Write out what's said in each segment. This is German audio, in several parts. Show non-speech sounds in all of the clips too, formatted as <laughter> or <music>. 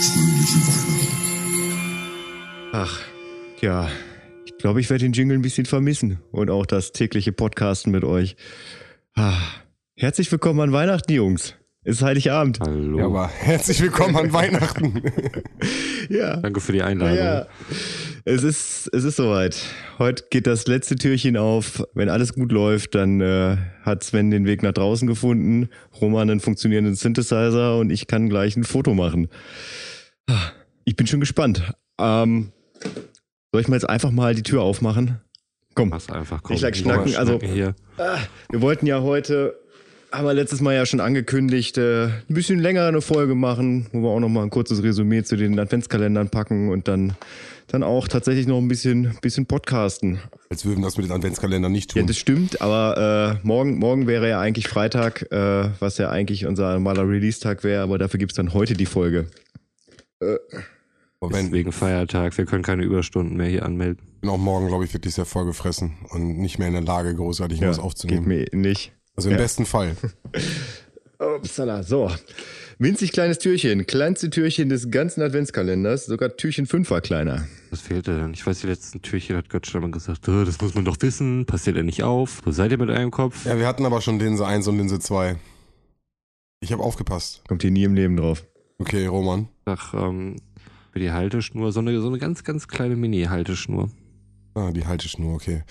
Fröhliche Weihnachten. Ach, ja. Ich glaube, ich werde den Jingle ein bisschen vermissen und auch das tägliche Podcasten mit euch. Ah, herzlich willkommen an Weihnachten, Jungs. Es ist Heiligabend. Hallo. Ja, aber herzlich willkommen an Weihnachten. <laughs> Ja. Danke für die Einladung. Ja, es ist, es ist soweit. Heute geht das letzte Türchen auf. Wenn alles gut läuft, dann äh, hat Sven den Weg nach draußen gefunden, Roman einen funktionierenden Synthesizer und ich kann gleich ein Foto machen. Ah, Ich bin schon gespannt. Ähm, soll ich mal jetzt einfach mal die Tür aufmachen? Komm, Mach's einfach. Komm, Ich lag schnacken, also- hier. wir wollten ja heute, haben wir letztes Mal ja schon angekündigt, äh, ein bisschen länger eine Folge machen, wo wir auch noch mal ein kurzes Resümee zu den Adventskalendern packen und dann, dann auch tatsächlich noch ein bisschen, bisschen podcasten. Als würden wir das mit den Adventskalendern nicht Ja, tun. das stimmt, aber äh, morgen, morgen wäre ja eigentlich Freitag, äh, was ja eigentlich unser normaler Release-Tag wäre, aber dafür gibt's dann heute die Folge. Aber Ist wenn, wegen Feiertag. Wir können keine Überstunden mehr hier anmelden. bin auch morgen, glaube ich, wirklich sehr vollgefressen und nicht mehr in der Lage, großartig was geht aufzunehmen. mir nicht. Also im Ja. besten Fall. <laughs> Upsala, so. Winzig kleines Türchen, kleinste Türchen des ganzen Adventskalenders, sogar Türchen 5 war kleiner. Was fehlte denn? Ich weiß, die letzten Türchen hat Gott schon mal gesagt, "Oh, das muss man doch wissen. Passiert ja nicht auf. Wo seid ihr mit eurem Kopf? Ja, wir hatten aber schon Linse 1 und Linse 2. Ich habe aufgepasst. Kommt hier nie im Leben drauf. Okay, Roman. Ach, ähm, für die Halteschnur, so eine, so eine ganz, ganz kleine Mini-Halteschnur. Ah, die Halteschnur, okay.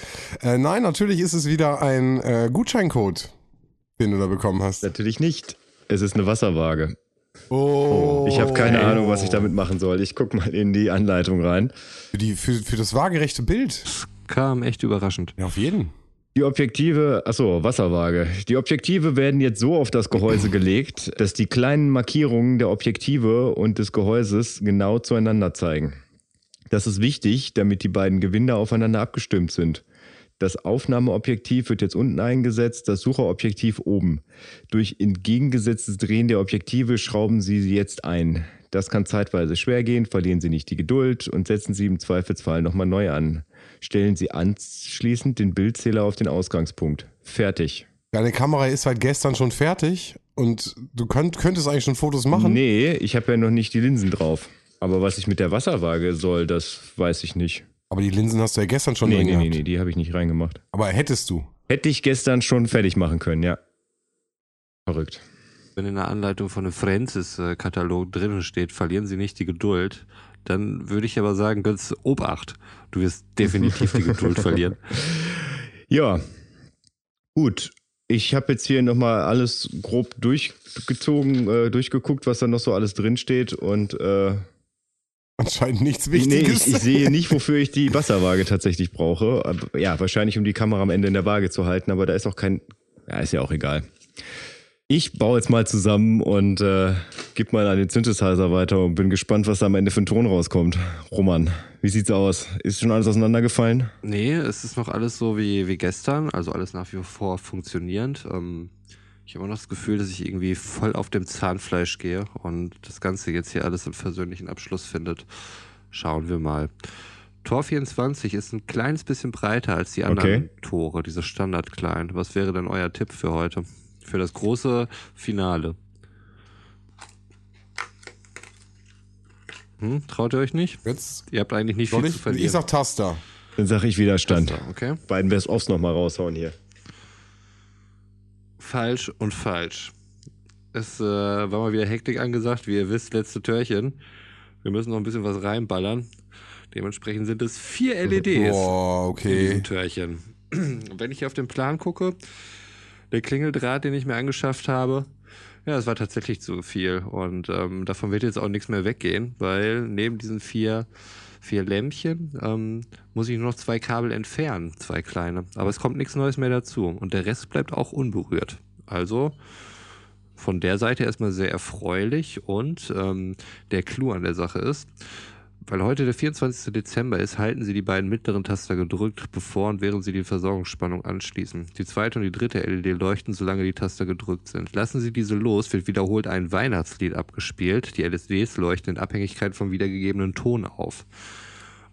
Äh, nein, natürlich ist es wieder ein äh, Gutscheincode, den du da bekommen hast. Natürlich nicht. Es ist eine Wasserwaage. Oh. Ich habe keine Ahnung, was ich damit machen soll. Ich guck mal in die Anleitung rein. Für, die, für, für das waagerechte Bild. Kam echt überraschend. Ja, auf jeden. Die Objektive, achso, Wasserwaage. Die Objektive werden jetzt so auf das Gehäuse <laughs> gelegt, dass die kleinen Markierungen der Objektive und des Gehäuses genau zueinander zeigen. Das ist wichtig, damit die beiden Gewinde aufeinander abgestimmt sind. Das Aufnahmeobjektiv wird jetzt unten eingesetzt, das Sucherobjektiv oben. Durch entgegengesetztes Drehen der Objektive schrauben Sie sie jetzt ein. Das kann zeitweise schwer gehen, verlieren Sie nicht die Geduld und setzen Sie im Zweifelsfall nochmal neu an. Stellen Sie anschließend den Bildzähler auf den Ausgangspunkt. Fertig. Deine Kamera ist seit gestern schon fertig und du könnt, könntest eigentlich schon Fotos machen. Nee, ich habe ja noch nicht die Linsen drauf. Aber was ich mit der Wasserwaage soll, das weiß ich nicht. Aber die Linsen hast du ja gestern schon Nee, drin nee, nee, gehabt. nee, die habe ich nicht reingemacht. Aber hättest du. Hätte ich gestern schon fertig machen können, ja. Verrückt. Wenn in der Anleitung von einem Francis-Katalog drinnen steht, verlieren Sie nicht die Geduld, dann würde ich aber sagen, ganz Obacht. Du wirst definitiv die Geduld <laughs> verlieren. Ja, gut. Ich habe jetzt hier nochmal alles grob durchgezogen, äh, durchgeguckt, was da noch so alles drin steht und äh, Anscheinend nichts nee, Wichtiges. ich, ich sehe nicht, <laughs> wofür ich die Wasserwaage tatsächlich brauche. Aber, ja, wahrscheinlich um die Kamera am Ende in der Waage zu halten, aber da ist auch kein, ja, ist ja auch egal. Ich baue jetzt mal zusammen und äh, gebe mal an den Synthesizer weiter und bin gespannt, was da am Ende für ein Ton rauskommt. Roman, wie sieht's aus? Ist schon alles auseinandergefallen? Nee, es ist noch alles so wie, wie gestern, also alles nach wie vor funktionierend. Ähm, ich habe immer noch das Gefühl, dass ich irgendwie voll auf dem Zahnfleisch gehe und das Ganze jetzt hier alles im versöhnlichen Abschluss findet. Schauen wir mal. Tor 24 ist ein kleines bisschen breiter als die anderen Okay. Tore, diese Standardklein. Was wäre denn euer Tipp für heute? Für das große Finale. Hm, traut ihr euch nicht? Jetzt Ihr habt eigentlich nicht viel zu ich, verlieren. ich sag Taster. Dann sage ich Widerstand. okay. Beiden Best-ofs nochmal raushauen hier. Falsch und falsch. Es äh, war mal wieder Hektik angesagt, wie ihr wisst, letzte Türchen. Wir müssen noch ein bisschen was reinballern. Dementsprechend sind es vier LEDs Boah, in diesem okay. Türchen. <clears throat> Wenn ich auf den Plan gucke, der Klingeldraht, den ich mir angeschafft habe, ja, es war tatsächlich zu viel. Und ähm, davon wird jetzt auch nichts mehr weggehen, weil neben diesen vier, vier Lämpchen ähm, muss ich nur noch zwei Kabel entfernen, zwei kleine. Aber es kommt nichts Neues mehr dazu. Und der Rest bleibt auch unberührt. Also von der Seite erstmal sehr erfreulich. Und ähm, der Clou an der Sache ist, weil heute der 24. Dezember ist, halten Sie die beiden mittleren Taster gedrückt, bevor und während Sie die Versorgungsspannung anschließen. Die zweite und die dritte LED leuchten, solange die Taster gedrückt sind. Lassen Sie diese los, wird wiederholt ein Weihnachtslied abgespielt. Die LEDs leuchten in Abhängigkeit vom wiedergegebenen Ton auf.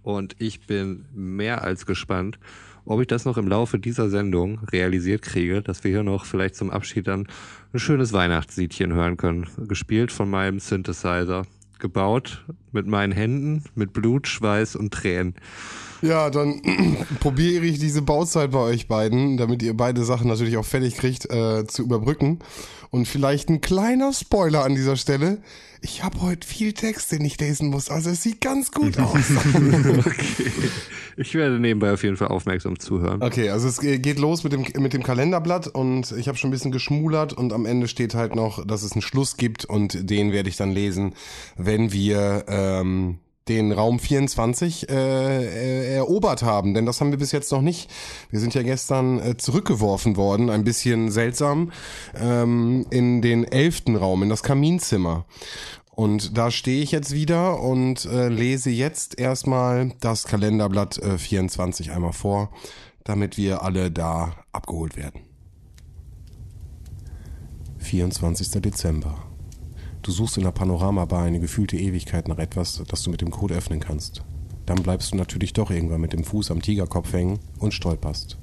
Und ich bin mehr als gespannt, ob ich das noch im Laufe dieser Sendung realisiert kriege, dass wir hier noch vielleicht zum Abschied dann ein schönes Weihnachtsliedchen hören können. Gespielt von meinem Synthesizer. Gebaut mit meinen Händen, mit Blut, Schweiß und Tränen. Ja, dann <clears throat> probiere ich diese Bauzeit bei euch beiden, damit ihr beide Sachen natürlich auch fertig kriegt, äh, zu überbrücken. Und vielleicht ein kleiner Spoiler an dieser Stelle. Ich habe heute viel Text, den ich lesen muss. Also es sieht ganz gut <laughs> aus. okay. Ich werde nebenbei auf jeden Fall aufmerksam zuhören. Okay, also es geht los mit dem, mit dem Kalenderblatt und ich habe schon ein bisschen geschmulert und am Ende steht halt noch, dass es einen Schluss gibt und den werde ich dann lesen, wenn wir ähm, den Raum 24 äh, erobert haben, denn das haben wir bis jetzt noch nicht. Wir sind ja gestern äh, zurückgeworfen worden, ein bisschen seltsam, ähm, in den elften Raum, in das Kaminzimmer. Und da stehe ich jetzt wieder und äh, lese jetzt erstmal das Kalenderblatt äh, 24 einmal vor, damit wir alle da abgeholt werden. 24. Dezember. Du suchst in der Panoramabar eine gefühlte Ewigkeit nach etwas, das du mit dem Code öffnen kannst. Dann bleibst du natürlich doch irgendwann mit dem Fuß am Tigerkopf hängen und stolperst.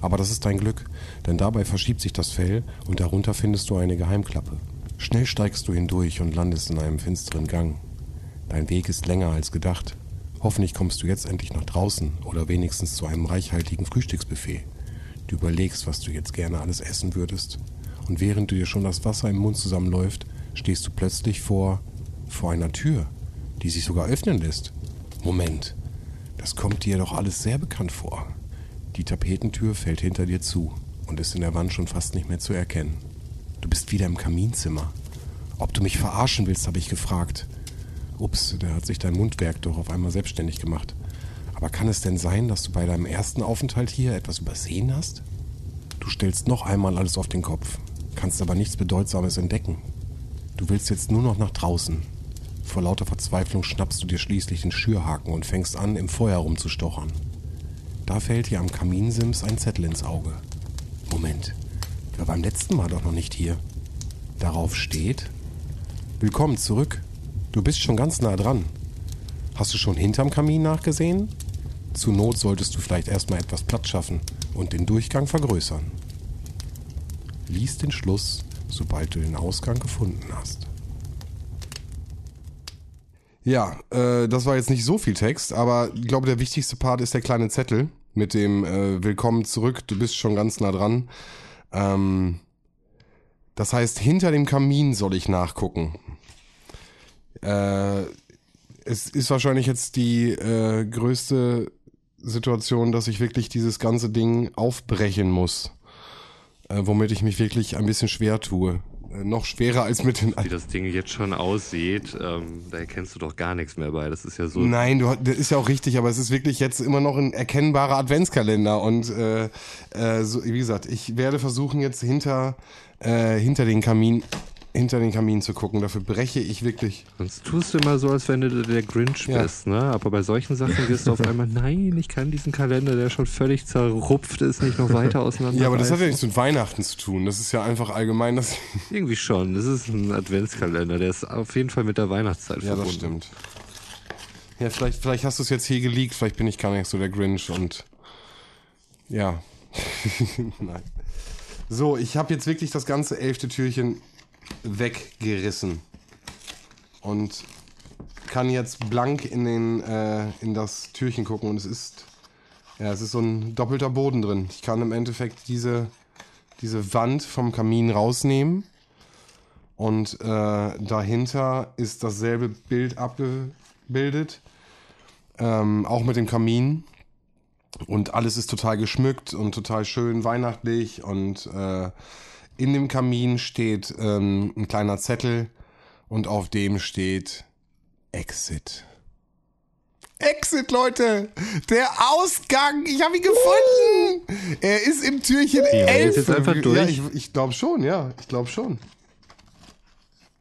Aber das ist dein Glück, denn dabei verschiebt sich das Fell und darunter findest du eine Geheimklappe. Schnell steigst du hindurch und landest in einem finsteren Gang. Dein Weg ist länger als gedacht. Hoffentlich kommst du jetzt endlich nach draußen oder wenigstens zu einem reichhaltigen Frühstücksbuffet. Du überlegst, was du jetzt gerne alles essen würdest. Und während dir schon das Wasser im Mund zusammenläuft, stehst du plötzlich vor, vor einer Tür, die sich sogar öffnen lässt. Moment, das kommt dir doch alles sehr bekannt vor. Die Tapetentür fällt hinter dir zu und ist in der Wand schon fast nicht mehr zu erkennen. Du bist wieder im Kaminzimmer. Ob du mich verarschen willst, habe ich gefragt. Ups, da hat sich dein Mundwerk doch auf einmal selbstständig gemacht. Aber kann es denn sein, dass du bei deinem ersten Aufenthalt hier etwas übersehen hast? Du stellst noch einmal alles auf den Kopf, kannst aber nichts Bedeutsames entdecken. Du willst jetzt nur noch nach draußen. Vor lauter Verzweiflung schnappst du dir schließlich den Schürhaken und fängst an, im Feuer rumzustochern. Da fällt dir am Kaminsims ein Zettel ins Auge. Moment, der war beim letzten Mal doch noch nicht hier. Darauf steht: Willkommen zurück. Du bist schon ganz nah dran. Hast du schon hinterm Kamin nachgesehen? Zur Not solltest du vielleicht erstmal etwas Platz schaffen und den Durchgang vergrößern. Lies den Schluss sobald du den Ausgang gefunden hast. Ja, äh, das war jetzt nicht so viel Text, aber ich glaube, der wichtigste Part ist der kleine Zettel mit dem äh, Willkommen zurück, du bist schon ganz nah dran. Ähm, das heißt, hinter dem Kamin soll ich nachgucken. Äh, es ist wahrscheinlich jetzt die äh, größte Situation, dass ich wirklich dieses ganze Ding aufbrechen muss äh, womit ich mich wirklich ein bisschen schwer tue. Äh, noch schwerer als mit den. Wie das Ding jetzt schon aussieht, ähm, da erkennst du doch gar nichts mehr bei. Das ist ja so. Nein, du, das ist ja auch richtig, aber es ist wirklich jetzt immer noch ein erkennbarer Adventskalender. Und äh, äh, so, wie gesagt, ich werde versuchen, jetzt hinter, äh, hinter den Kamin hinter den Kamin zu gucken. Dafür breche ich wirklich. Sonst tust du immer so, als wenn du der Grinch ja. bist, ne? Aber bei solchen Sachen wirst du auf einmal, nein, ich kann diesen Kalender, der schon völlig zerrupft ist, nicht noch weiter auseinander. <laughs> Ja, aber das hat ja nichts mit Weihnachten zu tun. Das ist ja einfach allgemein das. <laughs> Irgendwie schon. Das ist ein Adventskalender, der ist auf jeden Fall mit der Weihnachtszeit ja, verbunden. Ja, das stimmt. Ja, vielleicht, vielleicht hast du es jetzt hier geleakt, vielleicht bin ich gar nicht so der Grinch und ja. <laughs> Nein. So, ich habe jetzt wirklich das ganze elfte Türchen weggerissen und kann jetzt blank in, den, äh, in das Türchen gucken und es ist, ja, es ist so ein doppelter Boden drin. Ich kann im Endeffekt diese, diese Wand vom Kamin rausnehmen und äh, dahinter ist dasselbe Bild abgebildet, ähm, auch mit dem Kamin. Und alles ist total geschmückt und total schön weihnachtlich und äh, in dem Kamin steht ähm, ein kleiner Zettel und auf dem steht Exit. Exit, Leute! Der Ausgang! Ich habe ihn gefunden! Er ist im Türchen ja, 11. Ist jetzt einfach durch. Ja, ich, ich glaube schon, ja. Ich glaube schon.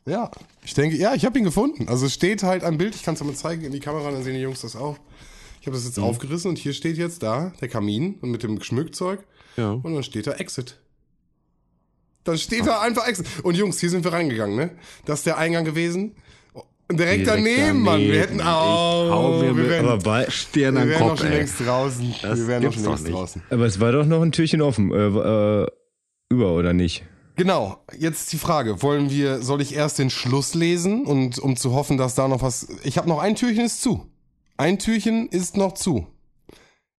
Ja, ich denke, ja, ich habe ihn gefunden. Also es steht halt ein Bild, ich kann es mal zeigen in die Kamera, dann sehen die Jungs das auch. Ich habe das jetzt mhm. aufgerissen und hier steht jetzt da der Kamin und mit dem Schmückzeug. Ja. Und dann steht da Exit. Dann steht da einfach extra. Und Jungs, hier sind wir reingegangen, ne? Das ist der Eingang gewesen. Direkt, Direkt daneben, daneben, Mann. Wir hätten auch. Oh, wir wären, aber bei Stirn wir wären noch schon längst draußen. Das wir wären noch schon längst draußen. Aber es war doch noch ein Türchen offen. Äh, äh, über, oder nicht? Genau, jetzt die Frage, wollen wir, soll ich erst den Schluss lesen und um zu hoffen, dass da noch was. Ich habe noch ein Türchen ist zu. Ein Türchen ist noch zu.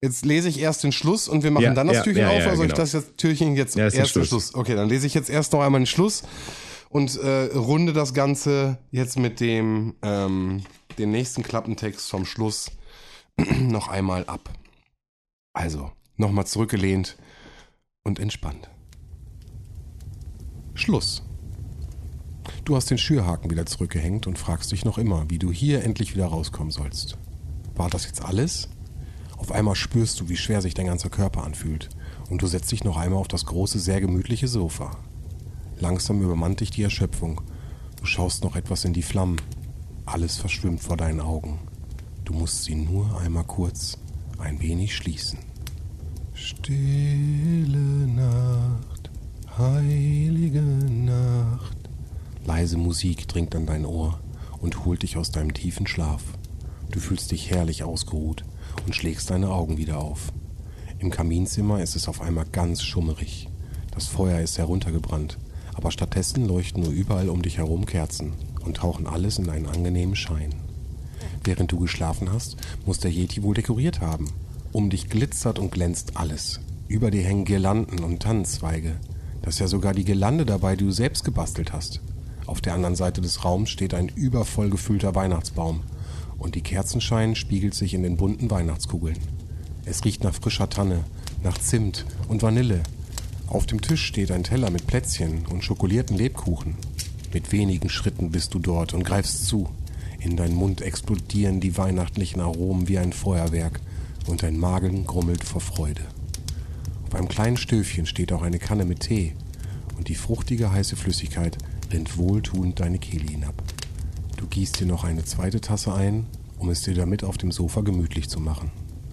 Jetzt lese ich erst den Schluss und wir machen Ja, dann das ja, Türchen ja, auf, oder soll ich genau. das jetzt Türchen jetzt erst den Schluss. Schluss? Okay, dann lese ich jetzt erst noch einmal den Schluss und äh, runde das Ganze jetzt mit dem ähm, den nächsten Klappentext vom Schluss <clears throat> noch einmal ab. Also, nochmal zurückgelehnt und entspannt. Schluss. Du hast den Schürhaken wieder zurückgehängt und fragst dich noch immer, wie du hier endlich wieder rauskommen sollst. War das jetzt alles? Auf einmal spürst du, wie schwer sich dein ganzer Körper anfühlt und du setzt dich noch einmal auf das große, sehr gemütliche Sofa. Langsam übermannt dich die Erschöpfung. Du schaust noch etwas in die Flammen. Alles verschwimmt vor deinen Augen. Du musst sie nur einmal kurz ein wenig schließen. Stille Nacht, heilige Nacht. Leise Musik dringt an dein Ohr und holt dich aus deinem tiefen Schlaf. Du fühlst dich herrlich ausgeruht und schlägst deine Augen wieder auf. Im Kaminzimmer ist es auf einmal ganz schummerig. Das Feuer ist heruntergebrannt, aber stattdessen leuchten nur überall um dich herum Kerzen und tauchen alles in einen angenehmen Schein. Während du geschlafen hast, muss der Yeti wohl dekoriert haben. Um dich glitzert und glänzt alles. Über dir hängen Girlanden und Tannenzweige. Da ist ja sogar die Girlande dabei, die du selbst gebastelt hast. Auf der anderen Seite des Raums steht ein übervoll gefüllter Weihnachtsbaum. Und die Kerzenschein spiegelt sich in den bunten Weihnachtskugeln. Es riecht nach frischer Tanne, nach Zimt und Vanille. Auf dem Tisch steht ein Teller mit Plätzchen und schokolierten Lebkuchen. Mit wenigen Schritten bist du dort und greifst zu. In deinen Mund explodieren die weihnachtlichen Aromen wie ein Feuerwerk und dein Magen grummelt vor Freude. Auf einem kleinen Stöfchen steht auch eine Kanne mit Tee und die fruchtige heiße Flüssigkeit rinnt wohltuend deine Kehle hinab. Du gießt dir noch eine zweite Tasse ein, um es dir damit auf dem Sofa gemütlich zu machen.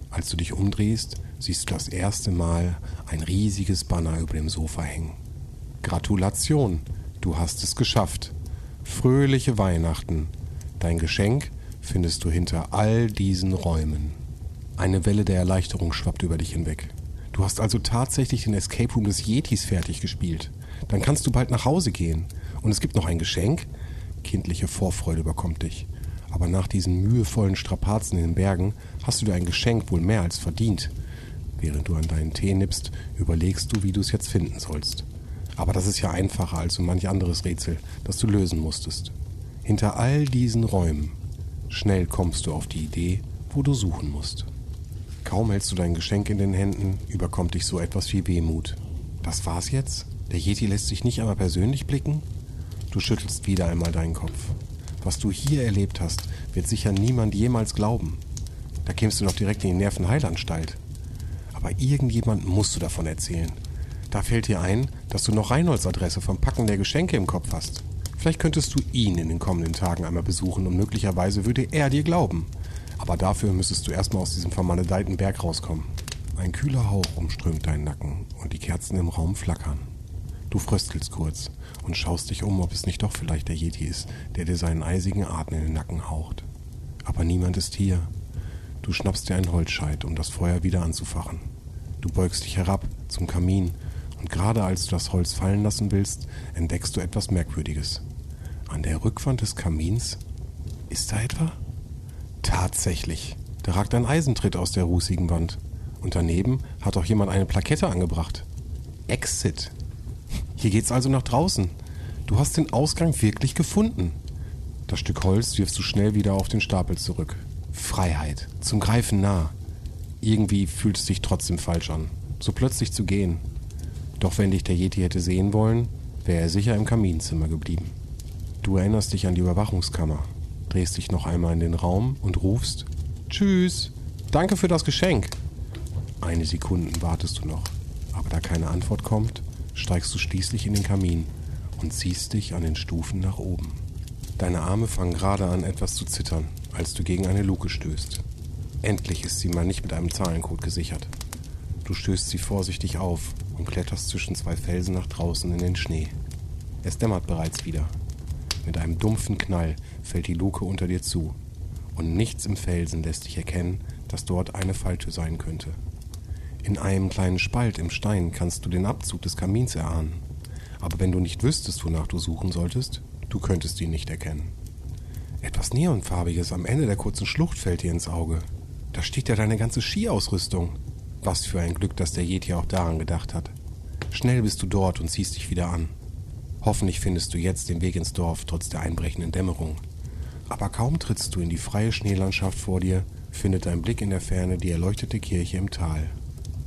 Als du dich umdrehst, siehst du das erste Mal ein riesiges Banner über dem Sofa hängen. Gratulation, du hast es geschafft. Fröhliche Weihnachten. Dein Geschenk findest du hinter all diesen Räumen. Eine Welle der Erleichterung schwappt über dich hinweg. Du hast also tatsächlich den Escape Room des Yetis fertig gespielt. Dann kannst du bald nach Hause gehen. Und es gibt noch ein Geschenk. Kindliche Vorfreude überkommt dich. Aber nach diesen mühevollen Strapazen in den Bergen hast du dir ein Geschenk wohl mehr als verdient. Während du an deinen Tee nippst, überlegst du, wie du es jetzt finden sollst. Aber das ist ja einfacher als so manch anderes Rätsel, das du lösen musstest. Hinter all diesen Räumen, schnell kommst du auf die Idee, wo du suchen musst. Kaum hältst du dein Geschenk in den Händen, überkommt dich so etwas wie Wehmut. Das war's jetzt? Der Yeti lässt sich nicht einmal persönlich blicken? Du schüttelst wieder einmal deinen Kopf. Was du hier erlebt hast, wird sicher niemand jemals glauben. Da kämst du noch direkt in die Nervenheilanstalt. Aber irgendjemand musst du davon erzählen. Da fällt dir ein, dass du noch Reinholds Adresse vom Packen der Geschenke im Kopf hast. Vielleicht könntest du ihn in den kommenden Tagen einmal besuchen und möglicherweise würde er dir glauben. Aber dafür müsstest du erstmal aus diesem vermaledeiten Berg rauskommen. Ein kühler Hauch umströmt deinen Nacken und die Kerzen im Raum flackern. Du fröstelst kurz und schaust dich um, ob es nicht doch vielleicht der Yeti ist, der dir seinen eisigen Atem in den Nacken haucht. Aber niemand ist hier. Du schnappst dir einen Holzscheit, um das Feuer wieder anzufachen. Du beugst dich herab zum Kamin und gerade als du das Holz fallen lassen willst, entdeckst du etwas Merkwürdiges. An der Rückwand des Kamins ist da etwa? Tatsächlich. Da ragt ein Eisentritt aus der rußigen Wand. Und daneben hat auch jemand eine Plakette angebracht. Exit. Hier geht's also nach draußen. Du hast den Ausgang wirklich gefunden. Das Stück Holz wirfst du schnell wieder auf den Stapel zurück. Freiheit. Zum Greifen nah. Irgendwie fühlt es sich trotzdem falsch an. So plötzlich zu gehen. Doch wenn dich der Yeti hätte sehen wollen, wäre er sicher im Kaminzimmer geblieben. Du erinnerst dich an die Überwachungskammer, drehst dich noch einmal in den Raum und rufst Tschüss, danke für das Geschenk. Eine Sekunde wartest du noch, aber da keine Antwort kommt, steigst du schließlich in den Kamin und ziehst dich an den Stufen nach oben. Deine Arme fangen gerade an etwas zu zittern, als du gegen eine Luke stößt. Endlich ist sie mal nicht mit einem Zahlencode gesichert. Du stößt sie vorsichtig auf und kletterst zwischen zwei Felsen nach draußen in den Schnee. Es dämmert bereits wieder. Mit einem dumpfen Knall fällt die Luke unter dir zu. Und nichts im Felsen lässt dich erkennen, dass dort eine Falltür sein könnte. In einem kleinen Spalt im Stein kannst du den Abzug des Kamins erahnen. Aber wenn du nicht wüsstest, wonach du suchen solltest, du könntest ihn nicht erkennen. Etwas Neonfarbiges am Ende der kurzen Schlucht fällt dir ins Auge. Da steht ja deine ganze Skiausrüstung. Was für ein Glück, dass der Yeti auch daran gedacht hat. Schnell bist du dort und ziehst dich wieder an. Hoffentlich findest du jetzt den Weg ins Dorf trotz der einbrechenden Dämmerung. Aber kaum trittst du in die freie Schneelandschaft vor dir, findet dein Blick in der Ferne die erleuchtete Kirche im Tal.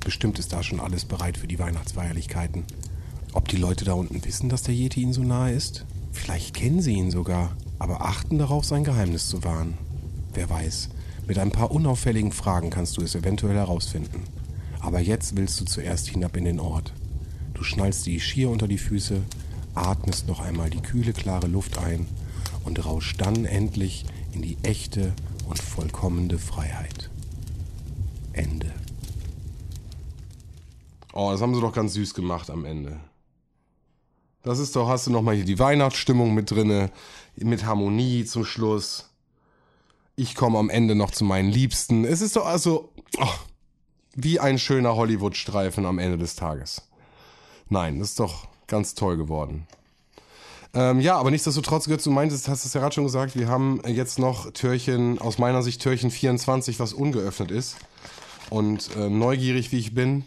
Bestimmt ist da schon alles bereit für die Weihnachtsfeierlichkeiten. Ob die Leute da unten wissen, dass der Yeti ihnen so nahe ist? Vielleicht kennen sie ihn sogar, aber achten darauf, sein Geheimnis zu wahren. Wer weiß, mit ein paar unauffälligen Fragen kannst du es eventuell herausfinden. Aber jetzt willst du zuerst hinab in den Ort. Du schnallst die Skier unter die Füße, atmest noch einmal die kühle, klare Luft ein und rauschst dann endlich in die echte und vollkommene Freiheit. Ende. Oh, das haben sie doch ganz süß gemacht am Ende. Das ist doch, hast du noch mal hier die Weihnachtsstimmung mit drinne, mit Harmonie zum Schluss. Ich komme am Ende noch zu meinen Liebsten. Es ist doch also oh, wie ein schöner Hollywood-Streifen am Ende des Tages. Nein, das ist doch ganz toll geworden. Ähm, ja, aber nichtsdestotrotz, Götz, du meintest, hast es ja gerade schon gesagt, wir haben jetzt noch Türchen, aus meiner Sicht Türchen 24, was ungeöffnet ist. Und äh, neugierig wie ich bin,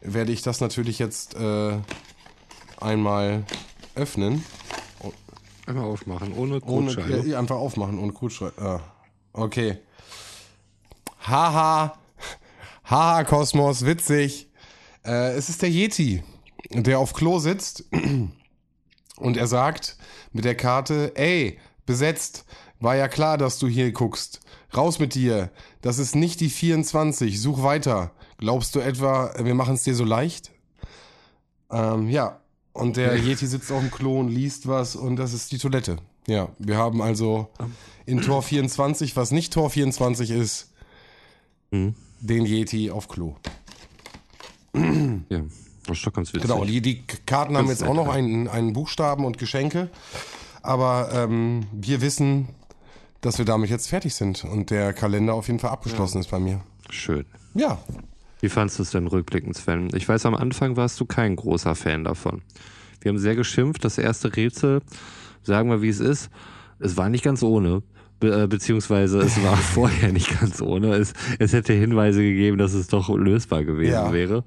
werde ich das natürlich jetzt äh, einmal öffnen. Einmal aufmachen, ohne Code ja, einfach aufmachen, ohne Code ah, Okay. Haha. Haha, Kosmos, witzig. Äh, es ist der Yeti, der auf Klo sitzt <clears throat> und er sagt mit der Karte, ey, besetzt, war ja klar, dass du hier guckst. Raus mit dir. Das ist nicht die 24. Such weiter. Glaubst du etwa, wir machen es dir so leicht? Ähm, ja. Und der Yeti sitzt auf dem Klo und liest was und das ist die Toilette. Ja, wir haben also in Tor 24, was nicht Tor 24 ist, Mhm. den Yeti auf Klo. Ja, das ist doch ganz witzig. Genau, die, die Karten haben jetzt auch noch ja. einen, einen Buchstaben und Geschenke. Aber ähm, wir wissen, dass wir damit jetzt fertig sind und der Kalender auf jeden Fall abgeschlossen ist bei mir. Schön. Ja, Wie fandest du es denn rückblickend, Sven? Ich weiß, am Anfang warst du kein großer Fan davon. Wir haben sehr geschimpft. Das erste Rätsel, sagen wir wie es ist, es war nicht ganz ohne. Äh, beziehungsweise es war <laughs> vorher nicht ganz ohne. Es, es hätte Hinweise gegeben, dass es doch lösbar gewesen Ja. wäre.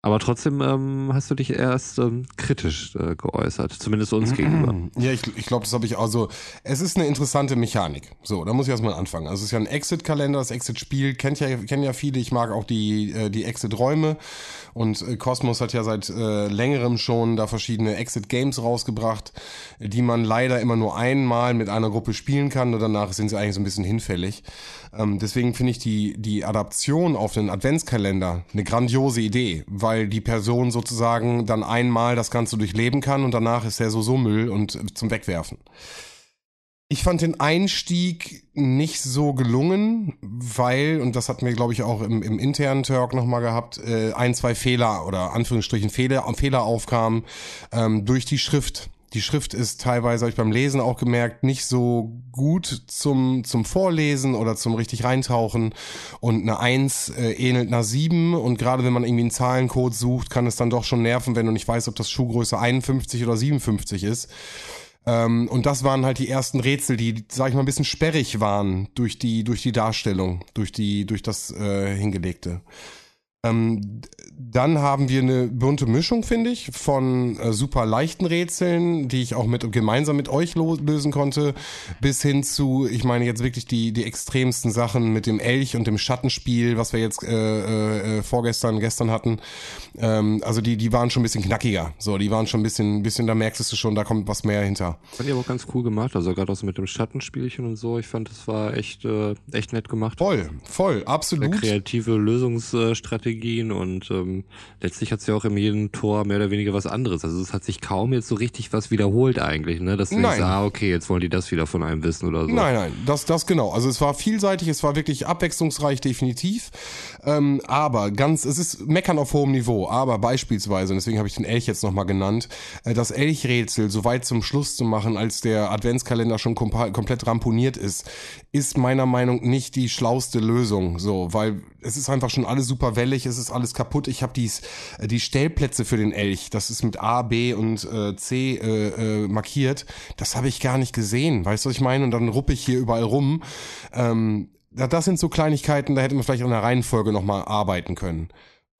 Aber trotzdem ähm, hast du dich erst ähm, kritisch äh, geäußert, zumindest uns gegenüber. Ja, ich, ich glaube, das habe ich also. Es ist eine interessante Mechanik. So, da muss ich erstmal anfangen. Also es ist ja ein Exit-Kalender, das Exit-Spiel kennt ja, kennen ja viele. Ich mag auch die, äh, die Exit-Räume. Und äh, Cosmos hat ja seit äh, längerem schon da verschiedene Exit-Games rausgebracht, die man leider immer nur einmal mit einer Gruppe spielen kann und danach sind sie eigentlich so ein bisschen hinfällig. Ähm, deswegen finde ich die, die Adaption auf den Adventskalender eine grandiose Idee, weil die Person sozusagen dann einmal das Ganze durchleben kann und danach ist er so so Müll und äh, zum Wegwerfen. Ich fand den Einstieg nicht so gelungen, weil, und das hatten wir, glaube ich, auch im, im internen Talk nochmal gehabt, äh, ein, zwei Fehler oder Anführungsstrichen Fehler, Fehler aufkamen ähm, durch die Schrift. Die Schrift ist teilweise, habe ich beim Lesen auch gemerkt, nicht so gut zum, zum Vorlesen oder zum richtig reintauchen. Und eine 1 äh, ähnelt einer 7. Und gerade wenn man irgendwie einen Zahlencode sucht, kann es dann doch schon nerven, wenn du nicht weißt, ob das Schuhgröße 51 oder 57 ist. Ähm, und das waren halt die ersten Rätsel, die, sag ich mal, ein bisschen sperrig waren durch die, durch die Darstellung, durch die, durch das äh, Hingelegte. Ähm, dann haben wir eine bunte Mischung, finde ich, von äh, super leichten Rätseln, die ich auch mit gemeinsam mit euch lösen konnte, bis hin zu, ich meine jetzt wirklich die die extremsten Sachen mit dem Elch und dem Schattenspiel, was wir jetzt äh, äh, vorgestern, gestern hatten. Ähm, also die die waren schon ein bisschen knackiger, so die waren schon ein bisschen, bisschen da merkst du schon, da kommt was mehr hinter. Fand ich aber auch ganz cool gemacht. Also gerade auch so mit dem Schattenspielchen und so. Ich fand, das war echt, äh, echt nett gemacht. Voll, voll, absolut. kreative Lösungsstrategien und ähm, letztlich hat ja auch in jedem Tor mehr oder weniger was anderes. Also es hat sich kaum jetzt so richtig was wiederholt eigentlich, ne? Dass du Nein. denkst, ah, okay, jetzt wollen die das wieder von einem wissen oder so. Nein, nein, das, das genau. Also es war vielseitig, es war wirklich abwechslungsreich, definitiv. Ähm, aber ganz, es ist Meckern auf hohem Niveau. Aber beispielsweise, und deswegen habe ich den Elch jetzt nochmal genannt, äh, das Elchrätsel so weit zum Schluss zu machen, als der Adventskalender schon komplett ramponiert ist, ist meiner Meinung nicht die schlauste Lösung. So, weil es ist einfach schon alles super wellig es ist alles kaputt. Ich habe dies äh, die Stellplätze für den Elch, das ist mit A, B und äh, C äh, äh, markiert. Das habe ich gar nicht gesehen. Weißt du, was ich meine? Und dann ruppe ich hier überall rum. Ähm, das sind so Kleinigkeiten, da hätte man vielleicht in der Reihenfolge nochmal arbeiten können.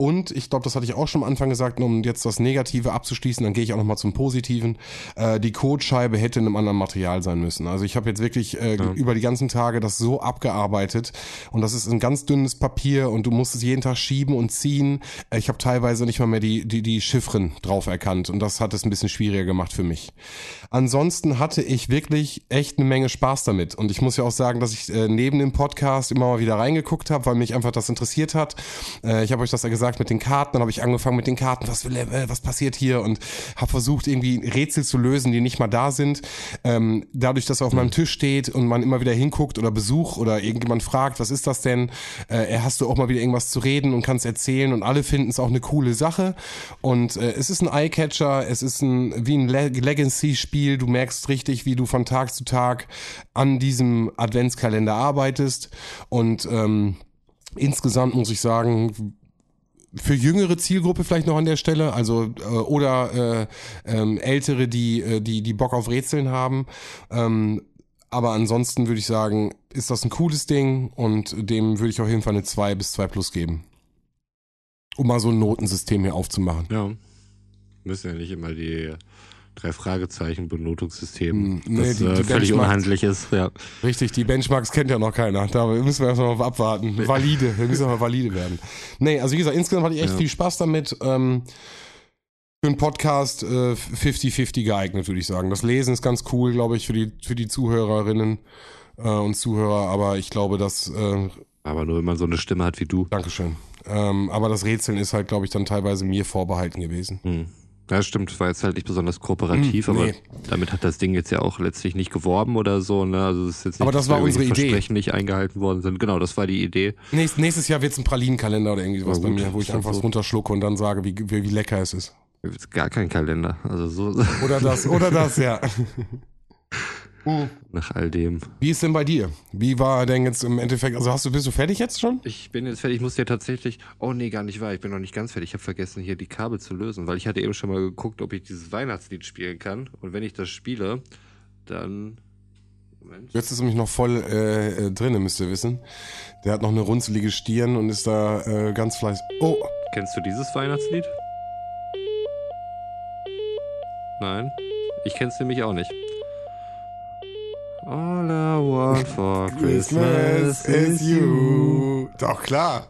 Und ich glaube, das hatte ich auch schon am Anfang gesagt, um jetzt das Negative abzuschließen, dann gehe ich auch nochmal zum Positiven. Äh, die Codescheibe hätte in einem anderen Material sein müssen. Also ich habe jetzt wirklich äh, ja. über die ganzen Tage das so abgearbeitet und das ist ein ganz dünnes Papier und du musst es jeden Tag schieben und ziehen. Äh, ich habe teilweise nicht mal mehr die, die, die Chiffren drauf erkannt und das hat es ein bisschen schwieriger gemacht für mich. Ansonsten hatte ich wirklich echt eine Menge Spaß damit und ich muss ja auch sagen, dass ich äh, neben dem Podcast immer mal wieder reingeguckt habe, weil mich einfach das interessiert hat. Äh, ich habe euch das ja gesagt, gesagt mit den Karten, dann habe ich angefangen mit den Karten, was, will, äh, was passiert hier? Und habe versucht irgendwie Rätsel zu lösen, die nicht mal da sind. Ähm, dadurch, dass er auf meinem Tisch steht und man immer wieder hinguckt oder Besuch oder irgendjemand fragt, was ist das denn, äh, hast du auch mal wieder irgendwas zu reden und kannst erzählen und alle finden es auch eine coole Sache. Und äh, es ist ein Eyecatcher, es ist ein wie ein Le Legacy-Spiel, du merkst richtig, wie du von Tag zu Tag an diesem Adventskalender arbeitest. Und ähm, insgesamt muss ich sagen, für jüngere Zielgruppe vielleicht noch an der Stelle, also äh, oder äh, ähm, ältere, die äh, die die Bock auf Rätseln haben. Ähm, aber ansonsten würde ich sagen, ist das ein cooles Ding und dem würde ich auf jeden Fall eine 2 bis 2 plus geben. Um mal so ein Notensystem hier aufzumachen. Ja. Müssen ja nicht immer die drei Fragezeichen Benotungssystem, hm, nee, das die, die äh, völlig unhandlich ist. Ja. Richtig, die Benchmarks kennt ja noch keiner. Da müssen wir erstmal abwarten. Valide, wir müssen mal valide werden. Nee, also wie gesagt, insgesamt hatte ich echt ja. viel Spaß damit. Ähm, für einen Podcast 50-50 äh, geeignet, würde ich sagen. Das Lesen ist ganz cool, glaube ich, für die, für die Zuhörerinnen äh, und Zuhörer, aber ich glaube, dass. Äh, aber nur wenn man so eine Stimme hat wie du. Dankeschön. Ähm, aber das Rätseln ist halt, glaube ich, dann teilweise mir vorbehalten gewesen. Hm. Ja, stimmt, war jetzt halt nicht besonders kooperativ, hm, nee. aber damit hat das Ding jetzt ja auch letztlich nicht geworben oder so, ne? Also es ist jetzt nicht, aber das war unsere Idee. Versprechen nicht eingehalten worden sind. Genau, das war die Idee. Nächst, nächstes Jahr wird's ein Pralinenkalender oder irgendwie sowas bei mir, wo ich einfach so. runterschlucke und dann sage, wie, wie, wie lecker es ist. Gar kein Kalender. Also so. Oder das, oder das, ja. <laughs> Mhm. Nach all dem. Wie ist denn bei dir? Wie war denn jetzt im Endeffekt, also hast du, bist du fertig jetzt schon? Ich bin jetzt fertig, ich muss ja tatsächlich, oh nee, gar nicht wahr, ich bin noch nicht ganz fertig. Ich habe vergessen, hier die Kabel zu lösen, weil ich hatte eben schon mal geguckt, ob ich dieses Weihnachtslied spielen kann. Und wenn ich das spiele, dann Moment. Jetzt ist nämlich noch voll äh, äh, drin, müsst ihr wissen. Der hat noch eine runzelige Stirn und ist da äh, ganz fleißig. Oh! Kennst du dieses Weihnachtslied? Nein? Ich kenn's nämlich auch nicht. I want for Christmas is you. Doch, klar.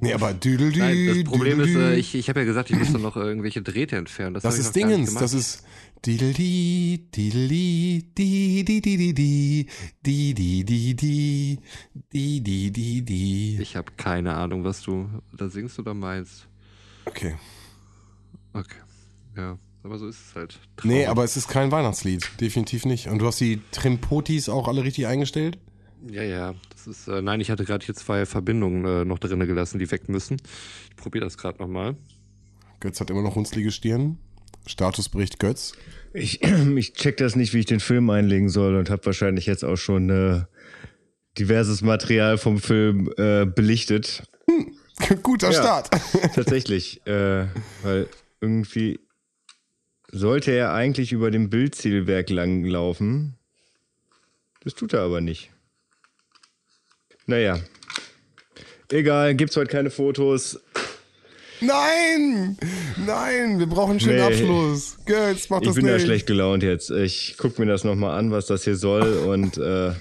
Nee, aber düdel Nein, Das Problem ist, äh, ich, ich habe ja gesagt, ich muss noch irgendwelche Drähte entfernen. Das, das ist Dingens, das ist Dideli, dideli, di, di, di, di, di, di, di, di, di, di, di, di, di. Ich habe keine Ahnung, was du da singst oder meinst. Okay. Okay, ja. Aber so ist es halt. Traurig. Nee, aber es ist kein Weihnachtslied. Definitiv nicht. Und du hast die Trimpotis auch alle richtig eingestellt? Ja, ja. Das ist, äh, nein, ich hatte gerade hier zwei Verbindungen äh, noch drinnen gelassen, die weg müssen. Ich probiere das gerade nochmal. Götz hat immer noch runzlige Stirn. Statusbericht Götz. Ich, <clears throat> ich check das nicht, wie ich den Film einlegen soll und habe wahrscheinlich jetzt auch schon äh, diverses Material vom Film äh, belichtet. Hm, <laughs> guter ja, Start. <laughs> tatsächlich, äh, weil irgendwie sollte er eigentlich über dem Bildzielwerk langlaufen. Das tut er aber nicht. Naja. Egal, gibt's heute keine Fotos. Nein! Nein, wir brauchen einen schönen nee, Abschluss. Götz, mach das Ich bin nicht. da schlecht gelaunt jetzt. Ich guck mir das nochmal an, was das hier soll und äh,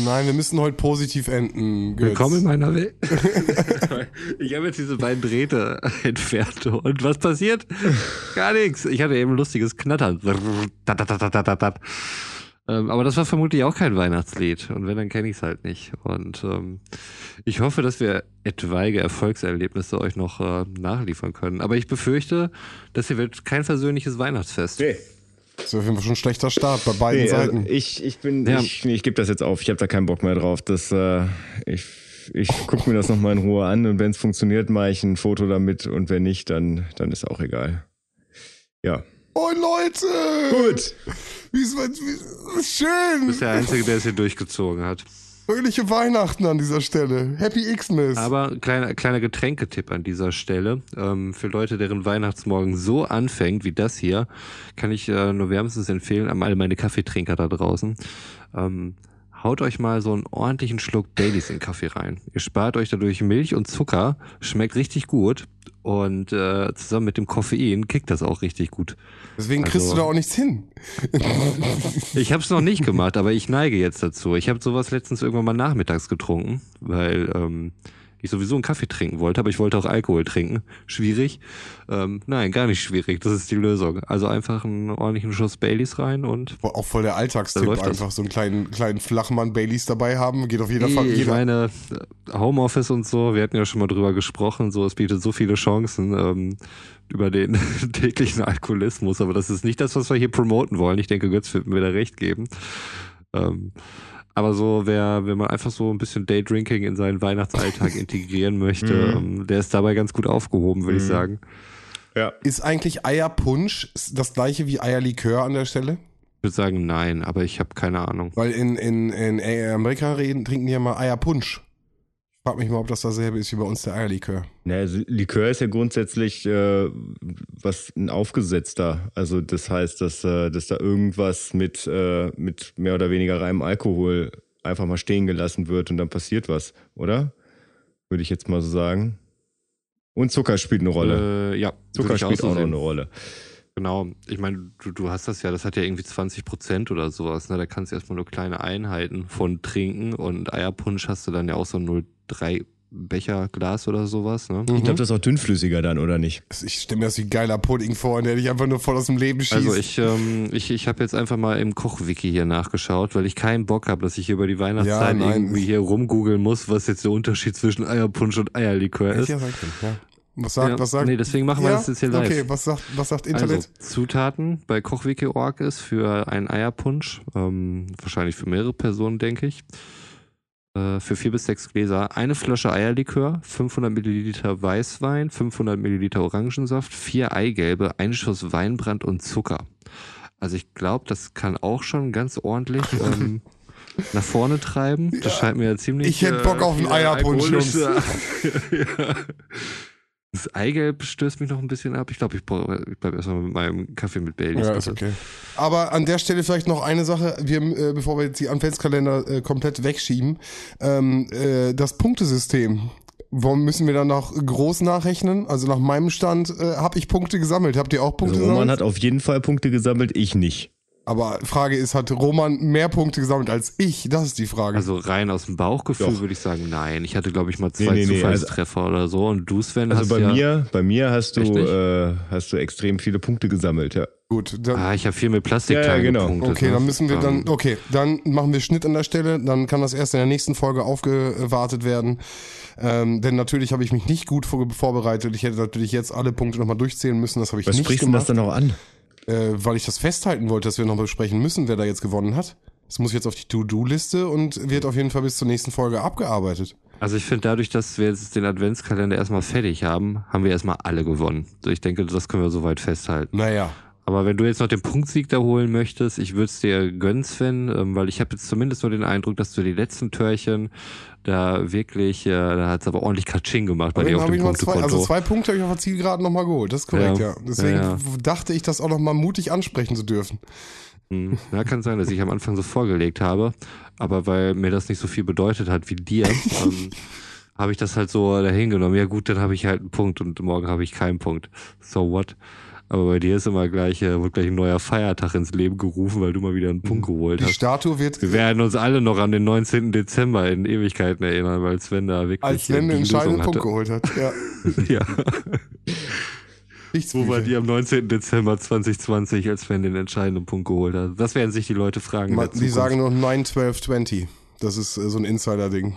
Nein, wir müssen heute positiv enden. Götz. Willkommen in meiner Welt. <laughs> ich habe jetzt diese beiden Drähte <laughs> entfernt. Und was passiert? Gar nichts. Ich hatte eben ein lustiges Knattern. Ähm, aber das war vermutlich auch kein Weihnachtslied. Und wenn, dann kenne ich es halt nicht. Und ähm, ich hoffe, dass wir etwaige Erfolgserlebnisse euch noch äh, nachliefern können. Aber ich befürchte, das hier wird kein versöhnliches Weihnachtsfest. Nee. Das ist auf jeden Fall schon ein schlechter Start bei beiden nee, also Seiten. Also ich, ich bin, ja. ich, ich gebe das jetzt auf. Ich habe da keinen Bock mehr drauf. Das, äh, ich, ich gucke mir das nochmal in Ruhe an und wenn es funktioniert, mache ich ein Foto damit und wenn nicht, dann, dann ist auch egal. Ja. Oh Leute! Gut. Wie ist, wie, schön! Du bist der Einzige, der es hier durchgezogen hat. Fröhliche Weihnachten an dieser Stelle. Happy Xmas. Aber kleiner, kleiner Getränketipp an dieser Stelle. Ähm, für Leute, deren Weihnachtsmorgen so anfängt wie das hier, kann ich äh, nur wärmstens empfehlen, an alle meine Kaffeetrinker da draußen. Ähm, haut euch mal so einen ordentlichen Schluck Baileys in Kaffee rein. Ihr spart euch dadurch Milch und Zucker, schmeckt richtig gut und äh, zusammen mit dem Koffein kickt das auch richtig gut. Deswegen kriegst Also- du da auch nichts hin. <laughs> Ich habe es noch nicht gemacht, aber ich neige jetzt dazu. Ich habe sowas letztens irgendwann mal nachmittags getrunken, weil ähm, ich sowieso einen Kaffee trinken wollte, aber ich wollte auch Alkohol trinken. Schwierig. Ähm, nein, gar nicht schwierig. Das ist die Lösung. Also einfach einen ordentlichen Schuss Baileys rein und Auch voll der Alltagstipp, läuft das. einfach so einen kleinen, kleinen Flachmann Baileys dabei haben. Geht auf jeder Fall. ich meine, Homeoffice und so, wir hatten ja schon mal drüber gesprochen, so es bietet so viele Chancen ähm, über den <laughs> täglichen Alkoholismus, aber das ist nicht das, was wir hier promoten wollen. Ich denke, Götz wird mir da recht geben. Ähm, aber so, wer, wenn man einfach so ein bisschen Daydrinking in seinen Weihnachtsalltag <laughs> integrieren möchte, ähm, der ist dabei ganz gut aufgehoben, würde ich sagen. Ja. ist eigentlich Eierpunsch das gleiche wie Eierlikör an der Stelle? Ich würde sagen, nein, aber ich habe keine Ahnung. Weil in, in, in Amerika reden, trinken die ja mal Eierpunsch. Ich frag mich mal, ob das dasselbe ist wie bei uns der Eierlikör. Na, also Likör ist ja grundsätzlich äh, was ein aufgesetzter. Also das heißt, dass, äh, dass da irgendwas mit, äh, mit mehr oder weniger reinem Alkohol einfach mal stehen gelassen wird und dann passiert was, oder? Würde ich jetzt mal so sagen. Und Zucker spielt eine Rolle. Äh, ja, Zucker spielt so auch noch eine Rolle. Genau, ich meine, du, du hast das ja, das hat ja irgendwie 20 Prozent oder sowas, ne? Da kannst du erstmal nur kleine Einheiten von trinken und Eierpunsch hast du dann ja auch so 0,3 Becher Glas oder sowas, ne? Ich glaube, das ist auch dünnflüssiger dann, oder nicht? Ich stelle mir das wie ein geiler Pudding vor, der dich einfach nur voll aus dem Leben schießt. Also ich, ähm, ich, ich habe jetzt einfach mal im Kochwiki hier nachgeschaut, weil ich keinen Bock habe, dass ich hier über die Weihnachtszeit Ja, irgendwie hier rumgoogeln muss, was jetzt der Unterschied zwischen Eierpunsch und Eierlikör ist. ja ja. Was sagt, Ja, was sagt? nee, deswegen machen wir ja? das jetzt hier live. Okay, was sagt, was sagt Internet? Also, Zutaten bei Kochwiki.org ist für einen Eierpunsch, ähm, wahrscheinlich für mehrere Personen, denke ich, äh, für vier bis sechs Gläser eine Flasche Eierlikör, 500 Milliliter Weißwein, 500 Milliliter Orangensaft, vier Eigelbe, ein Schuss Weinbrand und Zucker. Also ich glaube, das kann auch schon ganz ordentlich <laughs> ähm, nach vorne treiben. Das scheint mir ja ziemlich. Ich hätt Bock auf einen Eierpunsch, <laughs> <laughs> ja. Das Eigelb stößt mich noch ein bisschen ab. Ich glaube, ich, ich bleibe erstmal mit meinem Kaffee mit Baileys. Ja, ist okay. Aber an der Stelle vielleicht noch eine Sache, wir, äh, bevor wir jetzt die Adventskalender äh, komplett wegschieben. Ähm, äh, das Punktesystem. Warum müssen wir da noch groß nachrechnen? Also nach meinem Stand äh, habe ich Punkte gesammelt. Habt ihr auch Punkte Also Roman gesammelt? hat auf jeden Fall Punkte gesammelt, ich nicht. Aber Frage ist, hat Roman mehr Punkte gesammelt als ich? Das ist die Frage. Also rein aus dem Bauchgefühl Doch. würde ich sagen, nein. Ich hatte, glaube ich, mal Nee, zwei nee, nee, Zufallstreffer oder so. Und du, Sven, Also hast bei ja... mir, bei mir hast du, äh, hast du extrem viele Punkte gesammelt, ja. Gut, dann, Ah, ich habe viel mit Plastikteilen Ja, ja, genau. gepunktet. Okay, ne? dann müssen wir dann, Ähm, okay, dann machen wir Schnitt an der Stelle, dann kann das erst in der nächsten Folge aufgewartet werden. Ähm, denn natürlich habe ich mich nicht gut vor, vorbereitet. Ich hätte natürlich jetzt alle Punkte nochmal durchzählen müssen. Das habe ich Was nicht sprichst du denn das gemacht, dann noch an? Äh, weil ich das festhalten wollte, dass wir noch besprechen müssen, wer da jetzt gewonnen hat. Das muss jetzt auf die To-Do-Liste und wird auf jeden Fall bis zur nächsten Folge abgearbeitet. Also ich finde, dadurch, dass wir jetzt den Adventskalender erstmal fertig haben, haben wir erstmal alle gewonnen. So, ich denke, das können wir soweit festhalten. Naja, Aber wenn du jetzt noch den Punktsieg da holen möchtest, ich würde es dir gönnen, Sven, ähm, weil ich habe jetzt zumindest nur den Eindruck, dass du die letzten Törchen da wirklich, äh, da hat es aber ordentlich Katsching gemacht bei aber dir auf dem noch zwei, Punktekonto. also zwei Punkte habe ich auf der Zielgeraden nochmal geholt. Das ist korrekt, ja. Ja. Deswegen Ja, ja. dachte ich, das auch nochmal mutig ansprechen zu dürfen. Hm, Ja, kann sein, dass ich am Anfang so vorgelegt habe, aber weil mir das nicht so viel bedeutet hat wie dir, <laughs> ähm, habe ich das halt so dahin genommen. Ja gut, dann habe ich halt einen Punkt und morgen habe ich keinen Punkt. So what? Aber bei dir ist immer gleich, äh, wird gleich ein neuer Feiertag ins Leben gerufen, weil du mal wieder einen Punkt geholt Die hast. Statue wird Wir werden uns alle noch an den 19. Dezember in Ewigkeiten erinnern, weil Sven da wirklich als äh, den die entscheidenden Punkt geholt hat. Ja. <laughs> Ja. Wo war die am 19. Dezember 2020, als Sven den entscheidenden Punkt geholt hat? Das werden sich die Leute fragen. Ma- Die sagen nur 9, 12, 20. Das ist äh, so ein Insider-Ding.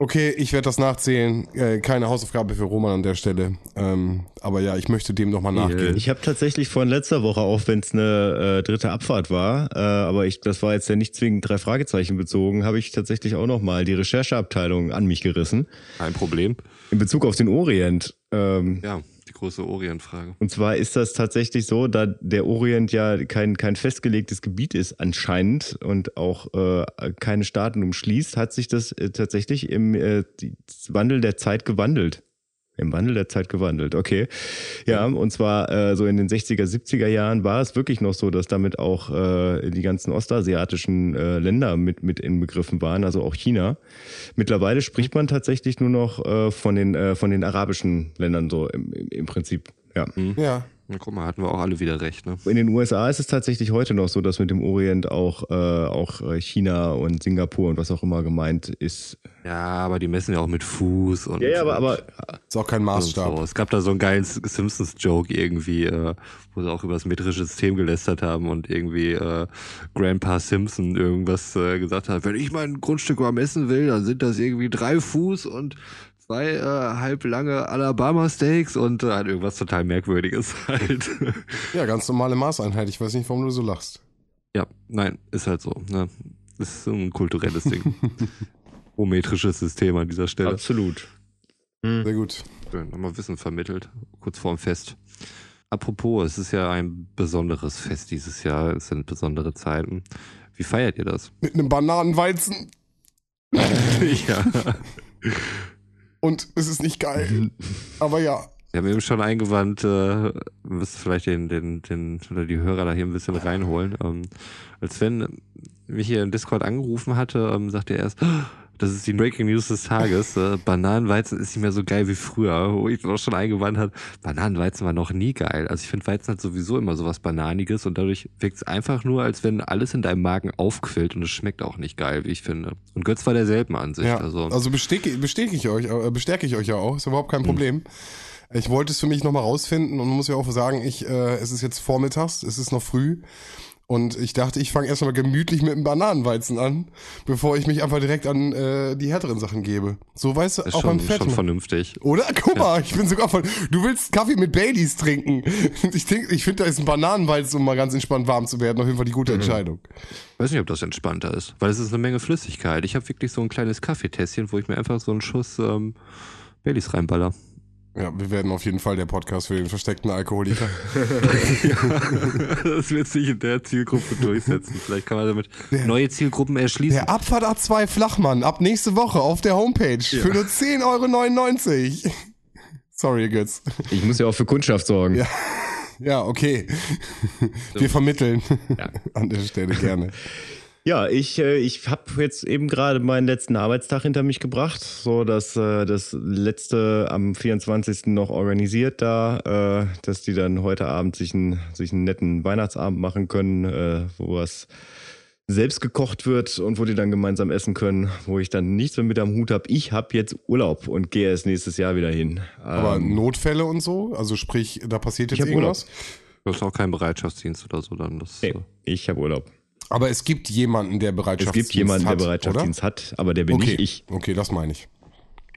Okay, ich werde das nachzählen. Äh, keine Hausaufgabe für Roman an der Stelle. Ähm, aber ja, ich möchte dem nochmal nachgehen. Ich habe tatsächlich von letzter Woche, auch wenn es eine äh, dritte Abfahrt war, äh, aber ich, das war jetzt ja nicht zwingend drei Fragezeichen bezogen, habe ich tatsächlich auch nochmal die Rechercheabteilung an mich gerissen. Kein Problem. In Bezug auf den Orient. Ähm, Ja, große Orient-Frage. Und zwar ist das tatsächlich so, da der Orient ja kein, kein festgelegtes Gebiet ist anscheinend und auch äh, keine Staaten umschließt, hat sich das äh, tatsächlich im äh, Wandel der Zeit gewandelt. Im Wandel der Zeit gewandelt, okay. Ja, und zwar äh, so in den 60er, 70er Jahren war es wirklich noch so, dass damit auch äh, die ganzen ostasiatischen äh, Länder mit, mit inbegriffen waren, also auch China. Mittlerweile spricht man tatsächlich nur noch äh, von, den, äh, von den arabischen Ländern so im, im Prinzip. Ja. Ja. Na, guck mal, hatten wir auch alle wieder recht, ne? In den USA ist es tatsächlich heute noch so, dass mit dem Orient auch, äh, auch äh, China und Singapur und was auch immer gemeint ist. Ja, aber die messen ja auch mit Fuß und. Ja, ja, aber, aber Ist auch kein Maßstab. so. Es gab da so einen geilen Simpsons-Joke irgendwie, äh, wo sie auch über das metrische System gelästert haben und irgendwie äh, Grandpa Simpson irgendwas äh, gesagt hat. Wenn ich mein Grundstück mal messen will, dann sind das irgendwie drei Fuß und zwei äh, halb lange Alabama Steaks und äh, halt irgendwas total Merkwürdiges <laughs> halt. Ja, ganz normale Maßeinheit. Ich weiß nicht, warum du so lachst. ja, nein, ist halt so. Ne? Ist so ein kulturelles Ding. <laughs> Geometrisches System an dieser Stelle. absolut. Sehr gut. Schön, nochmal Wissen vermittelt, kurz vorm Fest. Apropos, es ist ja ein besonderes Fest dieses Jahr, es sind besondere Zeiten. Wie feiert ihr das? Mit einem Bananenweizen <laughs> ja. Und es ist nicht geil. <laughs> Aber ja. Wir haben eben schon eingewandt, äh, müssen vielleicht den, den, den, oder die Hörer da hier ein bisschen reinholen. Ähm, als Sven mich hier im Discord angerufen hatte, ähm, sagte er erst, "Oh, das ist die Breaking News des Tages. Äh, Bananenweizen ist nicht mehr so geil wie früher, wo ich auch schon eingewandt hat. Bananenweizen war noch nie geil. Also ich finde Weizen hat sowieso immer so was Bananiges und dadurch wirkt es einfach nur, als wenn alles in deinem Magen aufquillt und es schmeckt auch nicht geil, wie ich finde. Und Götz war derselben Ansicht. Ja, Also, also bestätige, bestätige ich euch, äh, bestärke ich euch ja auch, ist überhaupt kein Problem. Ich wollte es für mich nochmal rausfinden und muss ja auch sagen, ich, äh, es ist jetzt vormittags, es ist noch früh und ich dachte, ich fange erstmal gemütlich mit dem Bananenweizen an, bevor ich mich einfach direkt an äh, die härteren Sachen gebe. So weißt du, ist auch schon, beim Fett. schon vernünftig. Oder? Guck mal, ich bin sogar von. Du willst Kaffee mit Baileys trinken. <laughs> Ich, denk- ich finde, da ist ein Bananenweizen, um mal ganz entspannt warm zu werden, auf jeden Fall die gute Entscheidung. weiß nicht, ob das entspannter ist, weil es ist eine Menge Flüssigkeit. Ich habe wirklich so ein kleines Kaffeetässchen, wo ich mir einfach so einen Schuss ähm, Baileys reinballer. Ja, wir werden auf jeden Fall der Podcast für den versteckten Alkoholiker. <laughs> <laughs> das wird sich in der Zielgruppe durchsetzen. Vielleicht kann man damit neue Zielgruppen erschließen. Der Abfahrt A2 Flachmann ab nächste Woche auf der Homepage für nur 10,99 Euro. Sorry, Götz. Ich muss ja auch für Kundschaft sorgen. Ja. Ja, okay. Wir vermitteln an der Stelle gerne. <laughs> Ja, ich, äh, ich habe jetzt eben gerade meinen letzten Arbeitstag hinter mich gebracht, so dass äh, das letzte am 24. noch organisiert da, äh, dass die dann heute Abend sich, einen sich einen netten Weihnachtsabend machen können, wo was selbst gekocht wird und wo die dann gemeinsam essen können, wo ich dann nichts mehr mit am Hut habe. Ich habe jetzt Urlaub und gehe erst nächstes Jahr wieder hin. Aber Ähm, Notfälle und so, also sprich, da passiert jetzt irgendwas. Du hast auch keinen Bereitschaftsdienst oder so dann. Das, nee, ich habe Urlaub. Aber es gibt jemanden, der Es Bereitschaftsdienst gibt jemanden, hat, der Bereitschaftsdienst hat, aber der bin okay. nicht ich. Okay, das meine ich.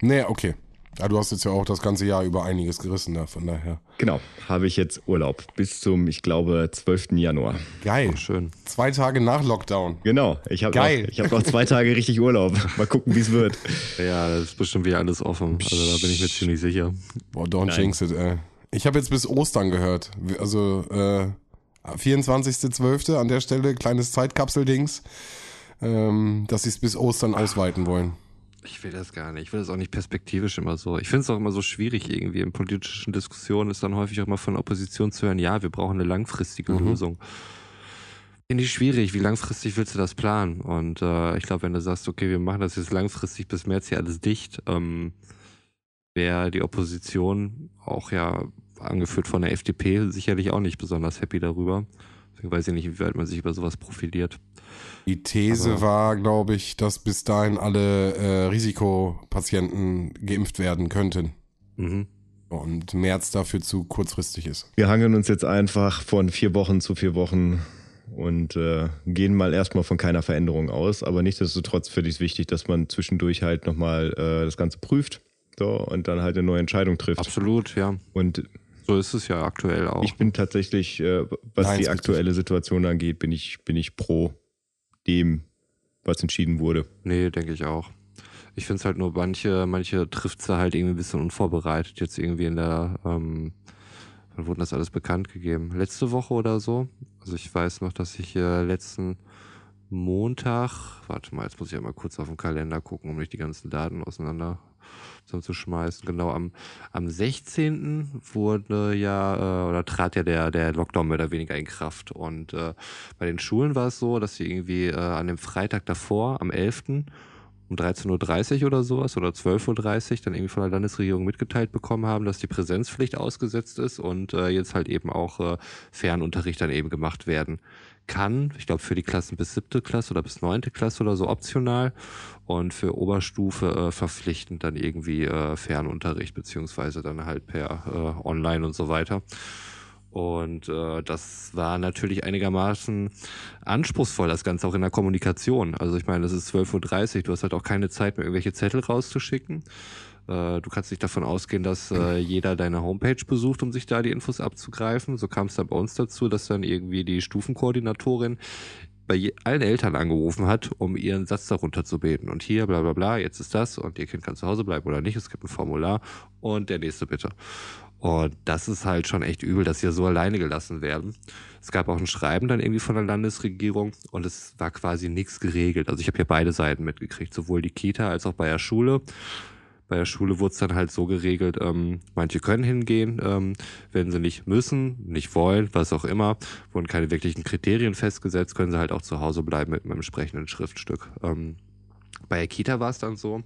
Nee, okay. Ja, du hast jetzt ja auch das ganze Jahr über einiges gerissen da, von daher. Genau, habe ich jetzt Urlaub bis zum, ich glaube, 12. Januar. Geil. schön. Zwei Tage nach Lockdown. Genau, ich habe noch, Geil. ich hab noch zwei Tage richtig Urlaub. Mal gucken, wie es wird. Ja, das ist bestimmt wieder alles offen. Also da bin ich mir ziemlich sicher. Boah, don't Nein. jinx it, ey. Ich habe jetzt bis Ostern gehört. Also, äh, 24.12. an der Stelle, kleines Zeitkapsel-Dings, ähm, dass sie es bis Ostern ausweiten wollen. Ich will das gar nicht. Ich will das auch nicht perspektivisch immer so. Ich finde es auch immer so schwierig irgendwie. In politischen Diskussionen ist dann häufig auch mal von der Opposition zu hören, ja, wir brauchen eine langfristige Mhm. Lösung. Finde ich schwierig. Wie langfristig willst du das planen? Und äh, ich glaube, wenn du sagst, okay, wir machen das jetzt langfristig bis März hier alles dicht, ähm, wäre die Opposition auch ja angeführt von der FDP sicherlich auch nicht besonders happy darüber. Deswegen weiß ich nicht, wie weit man sich über sowas profiliert. Die These Aber- war, glaube ich, dass bis dahin alle äh, Risikopatienten geimpft werden könnten. Mhm. Und März dafür zu kurzfristig ist. Wir hangeln uns jetzt einfach von vier Wochen zu vier Wochen und äh, gehen mal erstmal von keiner Veränderung aus. Aber nichtsdestotrotz finde ich es wichtig, dass man zwischendurch halt nochmal äh, das Ganze prüft so, und dann halt eine neue Entscheidung trifft. Absolut, ja. Und So ist es ja aktuell auch. ich bin tatsächlich, äh, was Nein, die aktuelle Situation angeht, bin ich, bin ich pro dem, was entschieden wurde. Nee, denke ich auch. Ich finde es halt nur, manche, manche trifft sie halt irgendwie ein bisschen unvorbereitet, jetzt irgendwie in der ähm, wann wurde das alles bekannt gegeben? Letzte Woche oder so? Also ich weiß noch, dass ich äh, letzten Montag, warte mal, jetzt muss ich ja mal kurz auf den Kalender gucken, um nicht die ganzen Daten auseinander zu schmeißen. Genau, am, am 16. wurde ja, äh, oder trat ja der, der Lockdown mehr oder weniger in Kraft. Und äh, bei den Schulen war es so, dass sie irgendwie äh, an dem Freitag davor, am 11., um 13.30 Uhr oder sowas oder 12.30 Uhr dann irgendwie von der Landesregierung mitgeteilt bekommen haben, dass die Präsenzpflicht ausgesetzt ist und äh, jetzt halt eben auch äh, Fernunterricht dann eben gemacht werden kann. Ich glaube für die Klassen bis siebte Klasse oder bis neunte Klasse oder so optional und für Oberstufe äh, verpflichtend dann irgendwie äh, Fernunterricht beziehungsweise dann halt per äh, Online und so weiter. Und äh, das war natürlich einigermaßen anspruchsvoll, das Ganze auch in der Kommunikation. Also ich meine, es ist 12.30 Uhr, du hast halt auch keine Zeit mehr, irgendwelche Zettel rauszuschicken. Äh, du kannst nicht davon ausgehen, dass äh, jeder deine Homepage besucht, um sich da die Infos abzugreifen. So kam es dann bei uns dazu, dass dann irgendwie die Stufenkoordinatorin bei allen Eltern angerufen hat, um ihren Satz darunter zu beten. Und hier, bla bla bla, jetzt ist das und ihr Kind kann zu Hause bleiben oder nicht. Es gibt ein Formular und der nächste bitte. Und das ist halt schon echt übel, dass sie so alleine gelassen werden. Es gab auch ein Schreiben dann irgendwie von der Landesregierung und es war quasi nichts geregelt. Also ich habe hier beide Seiten mitgekriegt, sowohl die Kita als auch bei der Schule. Bei der Schule wurde es dann halt so geregelt, ähm, manche können hingehen, ähm, wenn sie nicht müssen, nicht wollen, was auch immer, wurden keine wirklichen Kriterien festgesetzt, können sie halt auch zu Hause bleiben mit einem entsprechenden Schriftstück. Ähm, bei der Kita war es dann so,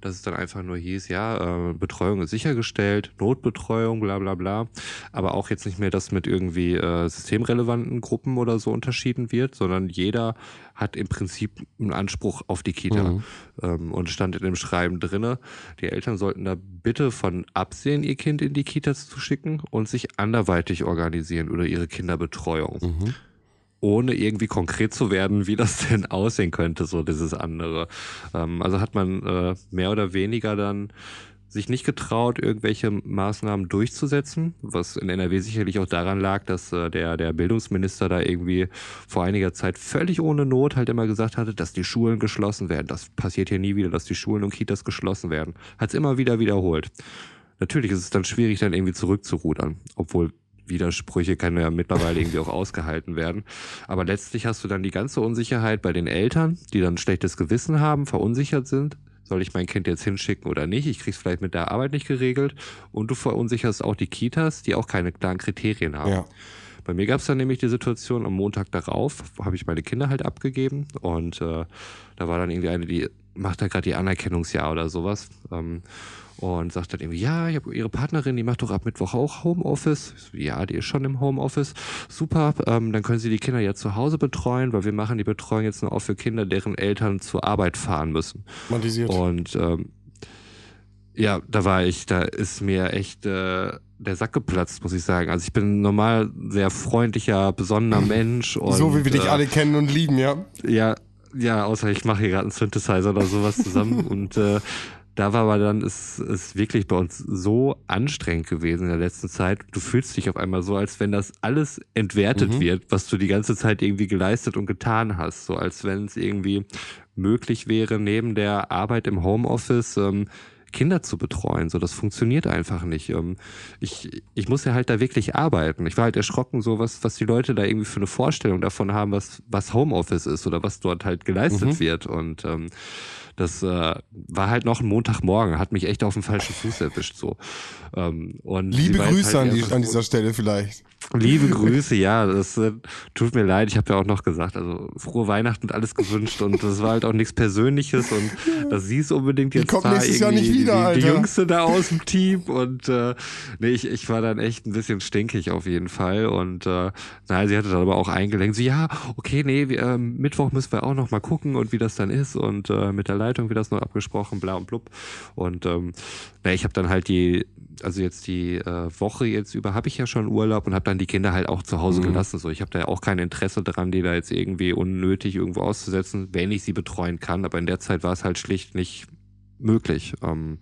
dass es dann einfach nur hieß, ja, äh, Betreuung ist sichergestellt, Notbetreuung, bla bla bla, aber auch jetzt nicht mehr, dass mit irgendwie äh, systemrelevanten Gruppen oder so unterschieden wird, sondern jeder hat im Prinzip einen Anspruch auf die Kita mhm. ähm, und stand in dem Schreiben drinne, die Eltern sollten da bitte von absehen, ihr Kind in die Kita zu schicken und sich anderweitig organisieren oder ihre Kinderbetreuung. Mhm ohne irgendwie konkret zu werden, wie das <laughs> denn aussehen könnte, so dieses andere. Ähm, also hat man äh, mehr oder weniger dann sich nicht getraut, irgendwelche Maßnahmen durchzusetzen, was in NRW sicherlich auch daran lag, dass äh, der, der Bildungsminister da irgendwie vor einiger Zeit völlig ohne Not halt immer gesagt hatte, dass die Schulen geschlossen werden. Das passiert hier nie wieder, dass die Schulen und Kitas geschlossen werden. Hat es immer wieder wiederholt. Natürlich ist es dann schwierig, dann irgendwie zurückzurudern, obwohl Widersprüche können ja mittlerweile irgendwie auch ausgehalten werden. Aber letztlich hast du dann die ganze Unsicherheit bei den Eltern, die dann ein schlechtes Gewissen haben, verunsichert sind. Soll ich mein Kind jetzt hinschicken oder nicht? Ich krieg's vielleicht mit der Arbeit nicht geregelt. Und du verunsicherst auch die Kitas, die auch keine klaren Kriterien haben. Ja. Bei mir gab es dann nämlich die Situation, am Montag darauf habe ich meine Kinder halt abgegeben und äh, da war dann irgendwie eine, die macht da gerade die Anerkennungsjahr oder sowas. Ähm, und sagt dann irgendwie, ja, ich habe ihre Partnerin, die macht doch ab Mittwoch auch Homeoffice. So, ja, die ist schon im Homeoffice. Super, ähm, dann können sie die Kinder ja zu Hause betreuen, weil wir machen die Betreuung jetzt nur auch für Kinder, deren Eltern zur Arbeit fahren müssen. Montisiert. Und ähm, ja, da war ich, da ist mir echt äh, der Sack geplatzt, muss ich sagen. Also ich bin normal sehr freundlicher, besonnener <laughs> Mensch. Und, so wie wir dich äh, alle kennen und lieben, ja. Ja, ja, außer ich mache hier gerade einen Synthesizer oder sowas zusammen <laughs> und äh, da war aber dann, ist es wirklich bei uns so anstrengend gewesen in der letzten Zeit. Du fühlst dich auf einmal so, als wenn das alles entwertet mhm. wird, was du die ganze Zeit irgendwie geleistet und getan hast. So als wenn es irgendwie möglich wäre, neben der Arbeit im Homeoffice ähm, Kinder zu betreuen. So, das funktioniert einfach nicht. Ähm, ich, ich muss ja halt da wirklich arbeiten. Ich war halt erschrocken, so was, was die Leute da irgendwie für eine Vorstellung davon haben, was, was Homeoffice ist oder was dort halt geleistet mhm. wird. Und ähm, das äh, war halt noch ein Montagmorgen, hat mich echt auf dem falschen Fuß erwischt so. Ähm, und Liebe Grüße halt an, die, an dieser Stelle vielleicht. Liebe Grüße, ja, das äh, tut mir leid. Ich habe ja auch noch gesagt, also frohe Weihnachten und alles gewünscht und das war halt auch nichts Persönliches und dass sie es unbedingt jetzt kommt da nächstes Jahr nicht wieder, die, die, die Jüngste da aus dem Team und äh, nee, ich, ich war dann echt ein bisschen stinkig auf jeden Fall und äh, naja, sie hatte dann aber auch eingelenkt, so ja, okay, nee, wir, äh, Mittwoch müssen wir auch noch mal gucken und wie das dann ist und äh, mit der Leitung wird das noch abgesprochen, bla und blub und ähm, na, ich habe dann halt die also jetzt die äh, Woche jetzt über habe ich ja schon Urlaub und habe dann die Kinder halt auch zu Hause mhm. gelassen. So, ich habe da ja auch kein Interesse daran, die da jetzt irgendwie unnötig irgendwo auszusetzen, wenn ich sie betreuen kann. Aber in der Zeit war es halt schlicht nicht möglich. Ähm,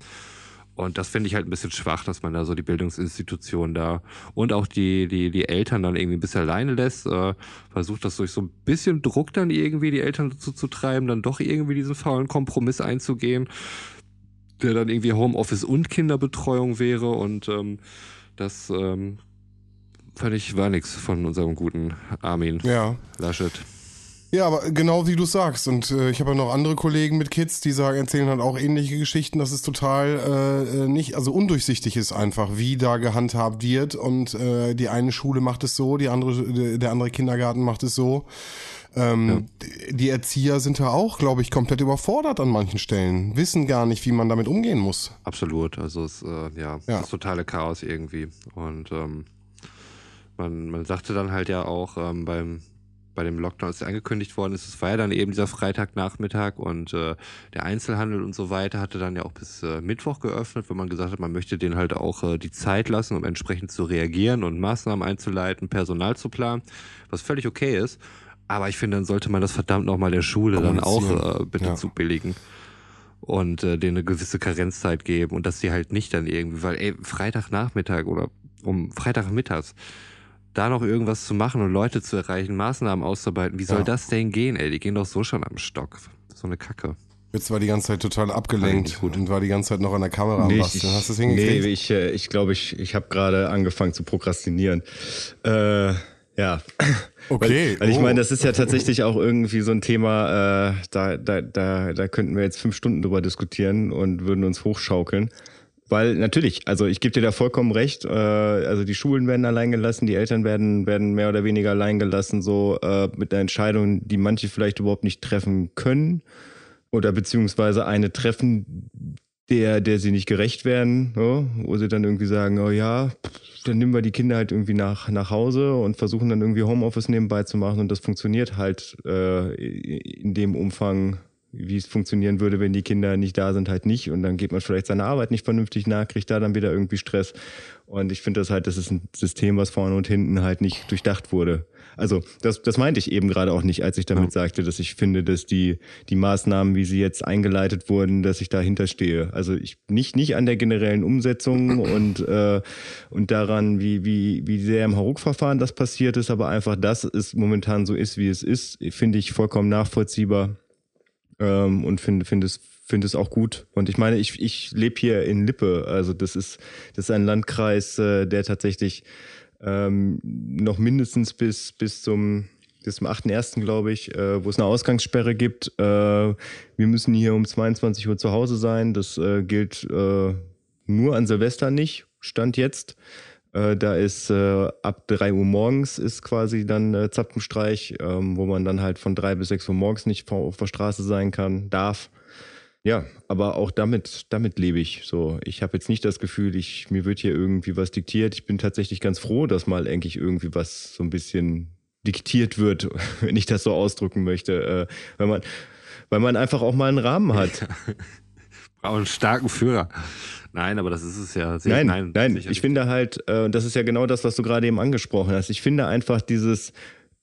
und das finde ich halt ein bisschen schwach, dass man da so die Bildungsinstitution da und auch die, die, die Eltern dann irgendwie ein bisschen alleine lässt, äh, versucht das durch so ein bisschen Druck dann irgendwie die Eltern dazu zu treiben, dann doch irgendwie diesen faulen Kompromiss einzugehen der dann irgendwie Homeoffice und Kinderbetreuung wäre und ähm, das ähm, fand ich, war nichts von unserem guten Armin Ja. Laschet. Ja, aber genau wie du sagst. Und äh, ich habe ja noch andere Kollegen mit Kids, die sagen, erzählen halt auch ähnliche Geschichten, dass es total äh, nicht, also undurchsichtig ist einfach, wie da gehandhabt wird. Und äh, die eine Schule macht es so, die andere, der andere Kindergarten macht es so. Ähm, Die Erzieher sind da auch, glaube ich, komplett überfordert an manchen Stellen, wissen gar nicht, wie man damit umgehen muss. Absolut. Also es äh, ja, Ja. das totale Chaos irgendwie. Und ähm, man, man sagte dann halt ja auch ähm, beim bei dem Lockdown, als angekündigt worden ist, es war ja dann eben dieser Freitagnachmittag und äh, der Einzelhandel und so weiter hatte dann ja auch bis äh, Mittwoch geöffnet, wenn man gesagt hat, man möchte denen halt auch äh, die Zeit lassen, um entsprechend zu reagieren und Maßnahmen einzuleiten, Personal zu planen, was völlig okay ist. Aber ich finde, dann sollte man das verdammt nochmal der Schule dann auch äh, bitte Ja. zubilligen und äh, denen eine gewisse Karenzzeit geben und dass sie halt nicht dann irgendwie, weil ey, Freitagnachmittag oder um Freitagmittags da noch irgendwas zu machen und Leute zu erreichen, Maßnahmen auszuarbeiten, wie soll Ja. das denn gehen, ey? Die gehen doch so schon am Stock. So eine Kacke. Jetzt war die ganze Zeit total abgelenkt ich gut. und war die ganze Zeit noch an der Kamera am Nee, Basteln. Hast du es nee, hingekriegt? ich äh, ich glaube, ich, ich habe gerade angefangen zu prokrastinieren. Äh, ja. Okay, Weil, weil ich oh. meine, das ist ja tatsächlich auch irgendwie so ein Thema, äh, da, da, da, da könnten wir jetzt fünf Stunden drüber diskutieren und würden uns hochschaukeln. Weil natürlich, also ich gebe dir da vollkommen recht, äh, also die Schulen werden allein gelassen, die Eltern werden, werden mehr oder weniger allein gelassen, so äh, mit einer Entscheidung, die manche vielleicht überhaupt nicht treffen können oder beziehungsweise eine treffen, der, der sie nicht gerecht werden, so, wo sie dann irgendwie sagen, oh ja, dann nehmen wir die Kinder halt irgendwie nach, nach Hause und versuchen dann irgendwie Homeoffice nebenbei zu machen und das funktioniert halt äh, in dem Umfang, wie es funktionieren würde, wenn die Kinder nicht da sind, halt nicht. Und dann geht man vielleicht seiner Arbeit nicht vernünftig nach, kriegt da dann wieder irgendwie Stress. Und ich finde das halt, das ist ein System, was vorne und hinten halt nicht durchdacht wurde. Also das, das meinte ich eben gerade auch nicht, als ich damit sagte, dass ich finde, dass die, die Maßnahmen, wie sie jetzt eingeleitet wurden, dass ich dahinter stehe. Also ich nicht, nicht an der generellen Umsetzung <clears throat> und, äh, und daran, wie, wie, wie sehr im Hauruck-Verfahren das passiert ist, aber einfach, dass es momentan so ist, wie es ist, finde ich vollkommen nachvollziehbar ähm, und finde finde es finde es auch gut. Und ich meine ich ich lebe hier in Lippe. Also das ist das ist ein Landkreis äh, der tatsächlich ähm, noch mindestens bis bis zum bis zum 8.1. glaube ich, äh, wo es eine Ausgangssperre gibt. Äh, wir müssen hier um 22 Uhr zu Hause sein. Das äh, gilt äh, nur an Silvester nicht, Stand jetzt. Äh, da ist äh, ab 3 Uhr morgens ist quasi dann Zapfenstreich, ähm, wo man dann halt von 3 bis 6 Uhr morgens nicht auf der Straße sein kann, darf. Ja, aber auch damit, damit lebe ich. So, ich habe jetzt nicht das Gefühl, ich, mir wird hier irgendwie was diktiert. Ich bin tatsächlich ganz froh, dass mal eigentlich irgendwie was so ein bisschen diktiert wird, <laughs> wenn ich das so ausdrücken möchte. Äh, weil man, weil man einfach auch mal einen Rahmen hat. <laughs> Braucht einen starken Führer. Nein, aber das ist es ja. Sehr, Nein, nein, sicher ich finde halt, äh, das ist ja genau das, was du gerade eben angesprochen hast. Ich finde einfach dieses,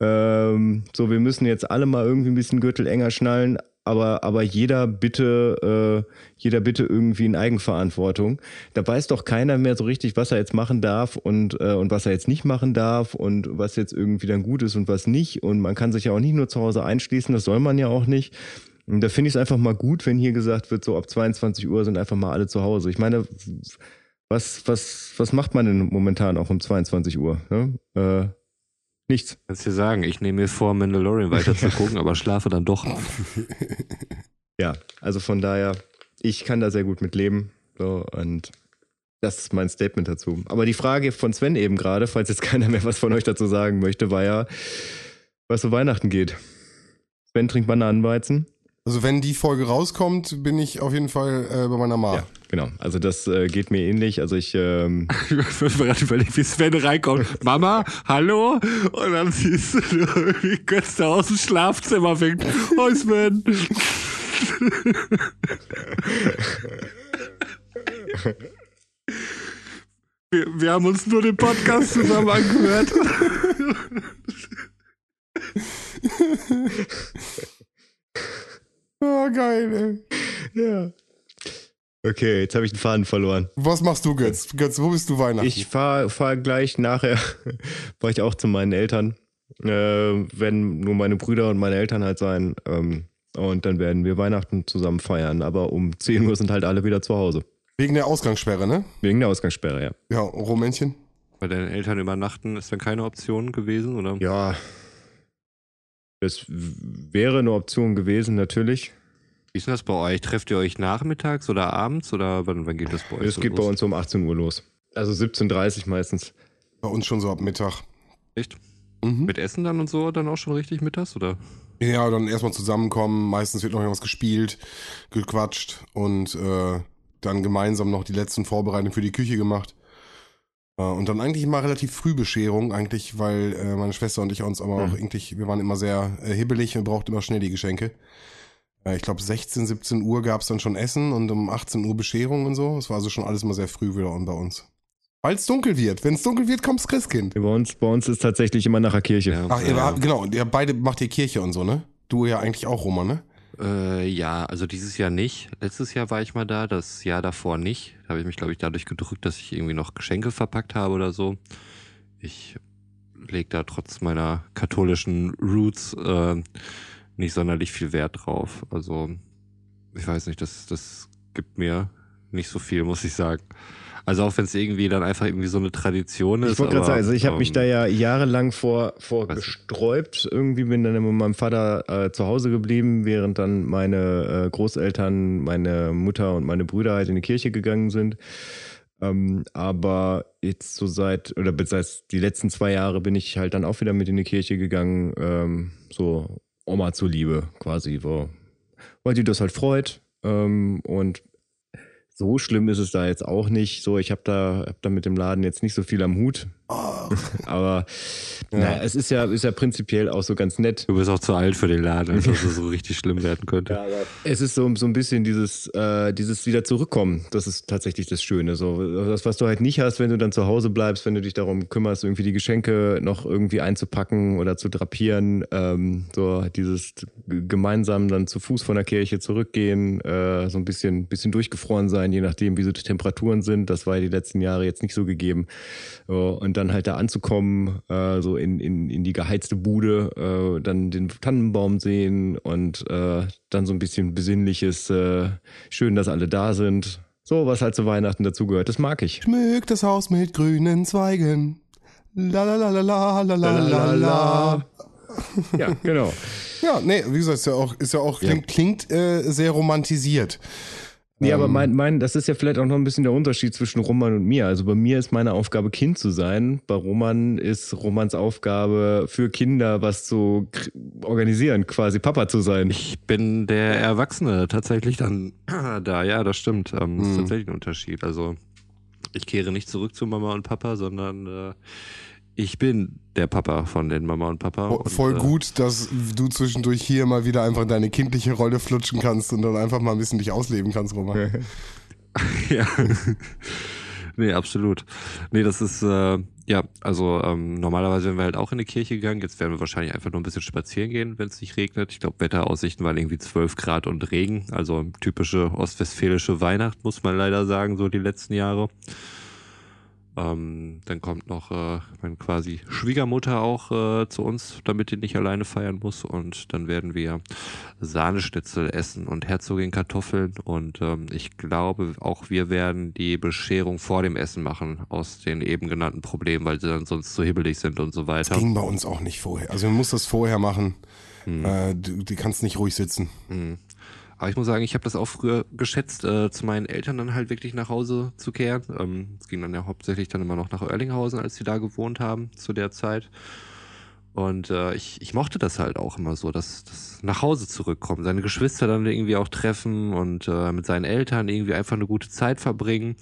ähm, so wir müssen jetzt alle mal irgendwie ein bisschen Gürtel enger schnallen, aber, aber jeder bitte, äh, jeder bitte irgendwie in Eigenverantwortung. Da weiß doch keiner mehr so richtig, was er jetzt machen darf und, äh, und was er jetzt nicht machen darf und was jetzt irgendwie dann gut ist und was nicht. Und man kann sich ja auch nicht nur zu Hause einschließen, das soll man ja auch nicht. Und da finde ich es einfach mal gut, wenn hier gesagt wird, so ab 22 Uhr sind einfach mal alle zu Hause. Ich meine, was, was, was macht man denn momentan auch um 22 Uhr? Ne? Äh, nichts. Kannst dir sagen, ich nehme mir vor, Mandalorian weiter zu <laughs> gucken, aber schlafe dann doch. <laughs> Ja, also von daher, ich kann da sehr gut mit leben. So, und das ist mein Statement dazu. Aber die Frage von Sven eben gerade, falls jetzt keiner mehr was von euch dazu sagen möchte, war ja, was so Weihnachten geht. Sven trinkt Bananenweizen. Also wenn die Folge rauskommt, bin ich auf jeden Fall äh, bei meiner Ma. Ja, genau. Also das äh, geht mir ähnlich. Also ich, ähm, <laughs> Ich bin gerade überlegt, wie Sven reinkommt. Mama, hallo? Und dann siehst du irgendwie Götze aus dem Schlafzimmer winkt. Oh, Sven. Wir, wir haben uns nur den Podcast zusammen angehört. Ah, <laughs> geil, ey. ja. Okay, jetzt habe ich den Faden verloren. Was machst du, Götz? Götz, wo bist du Weihnachten? Ich fahre fahr gleich nachher, <laughs> fahre ich auch zu meinen Eltern. Äh, werden nur meine Brüder und meine Eltern halt sein. Ähm, und dann werden wir Weihnachten zusammen feiern. Aber um 10 Uhr sind halt alle wieder zu Hause. Wegen der Ausgangssperre, ne? Wegen der Ausgangssperre, ja. Ja, Rumänchen. Bei deinen Eltern übernachten ist dann keine Option gewesen, oder? Ja, das wäre eine Option gewesen, natürlich. Wie ist denn das bei euch? Trefft ihr euch nachmittags oder abends oder wann, wann geht das bei euch? Es so geht los? bei uns um 18 Uhr los. Also 17.30 Uhr meistens. Bei uns schon so ab Mittag. Echt? Mhm. Mit Essen dann und so dann auch schon richtig mittags, oder? Ja, dann erstmal zusammenkommen. Meistens wird noch irgendwas gespielt, gequatscht und äh, dann gemeinsam noch die letzten Vorbereitungen für die Küche gemacht. Äh, und dann eigentlich immer relativ früh Bescherung, eigentlich, weil äh, meine Schwester und ich uns aber auch eigentlich, wir waren immer sehr äh, hibbelig und brauchten immer schnell die Geschenke. Äh, ich glaube 16, 17 Uhr gab's dann schon Essen und um 18 Uhr Bescherung und so. Es war also schon alles mal sehr früh wieder bei uns. Weil es dunkel wird. Wenn es dunkel wird, kommt's Christkind. Bei uns, bei uns ist tatsächlich immer nach der Kirche. Ja. Ach, ihr habt, genau, ihr beide macht ihr Kirche und so, ne? Du ja eigentlich auch, Roman, ne? Äh, ja, also dieses Jahr nicht. Letztes Jahr war ich mal da, das Jahr davor nicht. Da habe ich mich, glaube ich, dadurch gedrückt, dass ich irgendwie noch Geschenke verpackt habe oder so. Ich lege da trotz meiner katholischen Roots äh, nicht sonderlich viel Wert drauf. Also, ich weiß nicht, das, das gibt mir nicht so viel, muss ich sagen. Also auch wenn es irgendwie dann einfach irgendwie so eine Tradition ist. Ich wollte gerade sagen, also ich habe mich ähm, da ja jahrelang vor, vor gesträubt. Irgendwie bin dann immer mit meinem Vater äh, zu Hause geblieben, während dann meine äh, Großeltern, meine Mutter und meine Brüder halt in die Kirche gegangen sind. Ähm, aber jetzt so seit, oder seit die letzten zwei Jahre bin ich halt dann auch wieder mit in die Kirche gegangen, ähm, so Oma zuliebe quasi, wo, weil die das halt freut. Ähm, und so schlimm ist es da jetzt auch nicht. So, ich habe da, hab da mit dem Laden jetzt nicht so viel am Hut. <laughs> Aber naja, es ist ja, ist ja prinzipiell auch so ganz nett. Du bist auch zu alt für den Laden, dass es so richtig schlimm werden könnte. Es ist so, so ein bisschen dieses, äh, dieses wieder zurückkommen. Das ist tatsächlich das Schöne. So, das, was du halt nicht hast, wenn du dann zu Hause bleibst, wenn du dich darum kümmerst, irgendwie die Geschenke noch irgendwie einzupacken oder zu drapieren. Ähm, so dieses gemeinsam dann zu Fuß von der Kirche zurückgehen, äh, so ein bisschen, bisschen durchgefroren sein, je nachdem, wie so die Temperaturen sind. Das war ja die letzten Jahre jetzt nicht so gegeben. So, und dann dann halt da anzukommen, äh, so in, in, in die geheizte Bude, äh, dann den Tannenbaum sehen und äh, dann so ein bisschen besinnliches, äh, schön, dass alle da sind. So, was halt zu Weihnachten dazugehört, das mag ich. Schmück das Haus mit grünen Zweigen. La la la la la la la la. Ja, genau. <laughs> ja, nee, wie gesagt, ist ja auch, ist ja auch klingt, ja. klingt äh, sehr romantisiert. Nee, aber Ähm, mein, mein, das ist ja vielleicht auch noch ein bisschen der Unterschied zwischen Roman und mir. Also bei mir ist meine Aufgabe, Kind zu sein. Bei Roman ist Romans Aufgabe, für Kinder was zu organisieren, quasi Papa zu sein. Ich bin der Erwachsene tatsächlich dann <clears throat> da, ja, das stimmt. Ähm, Das ist Mhm. tatsächlich ein Unterschied. Also ich kehre nicht zurück zu Mama und Papa, sondern äh, ich bin der Papa von den Mama und Papa. und, voll äh, gut, dass du zwischendurch hier mal wieder einfach deine kindliche Rolle flutschen kannst und dann einfach mal ein bisschen dich ausleben kannst, Roman. <laughs> Ja. nee, absolut. Nee, das ist, äh, ja, also ähm, normalerweise wären wir halt auch in die Kirche gegangen. Jetzt werden wir wahrscheinlich einfach nur ein bisschen spazieren gehen, wenn es nicht regnet. Ich glaube, Wetteraussichten waren irgendwie 12 Grad und Regen. Also typische ostwestfälische Weihnacht, muss man leider sagen, so die letzten Jahre. Ähm, dann kommt noch äh, meine quasi Schwiegermutter auch äh, zu uns, damit die nicht alleine feiern muss. Und dann werden wir Sahneschnitzel essen und Herzogin Kartoffeln. Und ähm, ich glaube, auch wir werden die Bescherung vor dem Essen machen, aus den eben genannten Problemen, weil sie dann sonst zu hibbelig sind und so weiter. Ging bei uns auch nicht vorher. Also man muss das vorher machen. Hm. Äh, du, du kannst nicht ruhig sitzen. Mhm. Aber ich muss sagen, ich habe das auch früher geschätzt, äh, zu meinen Eltern dann halt wirklich nach Hause zu kehren. Ähm, es ging dann ja hauptsächlich dann immer noch nach Oerlinghausen, als sie da gewohnt haben zu der Zeit. Und äh, ich, ich mochte das halt auch immer so, dass das nach Hause zurückkommen, seine Geschwister dann irgendwie auch treffen und äh, mit seinen Eltern irgendwie einfach eine gute Zeit verbringen.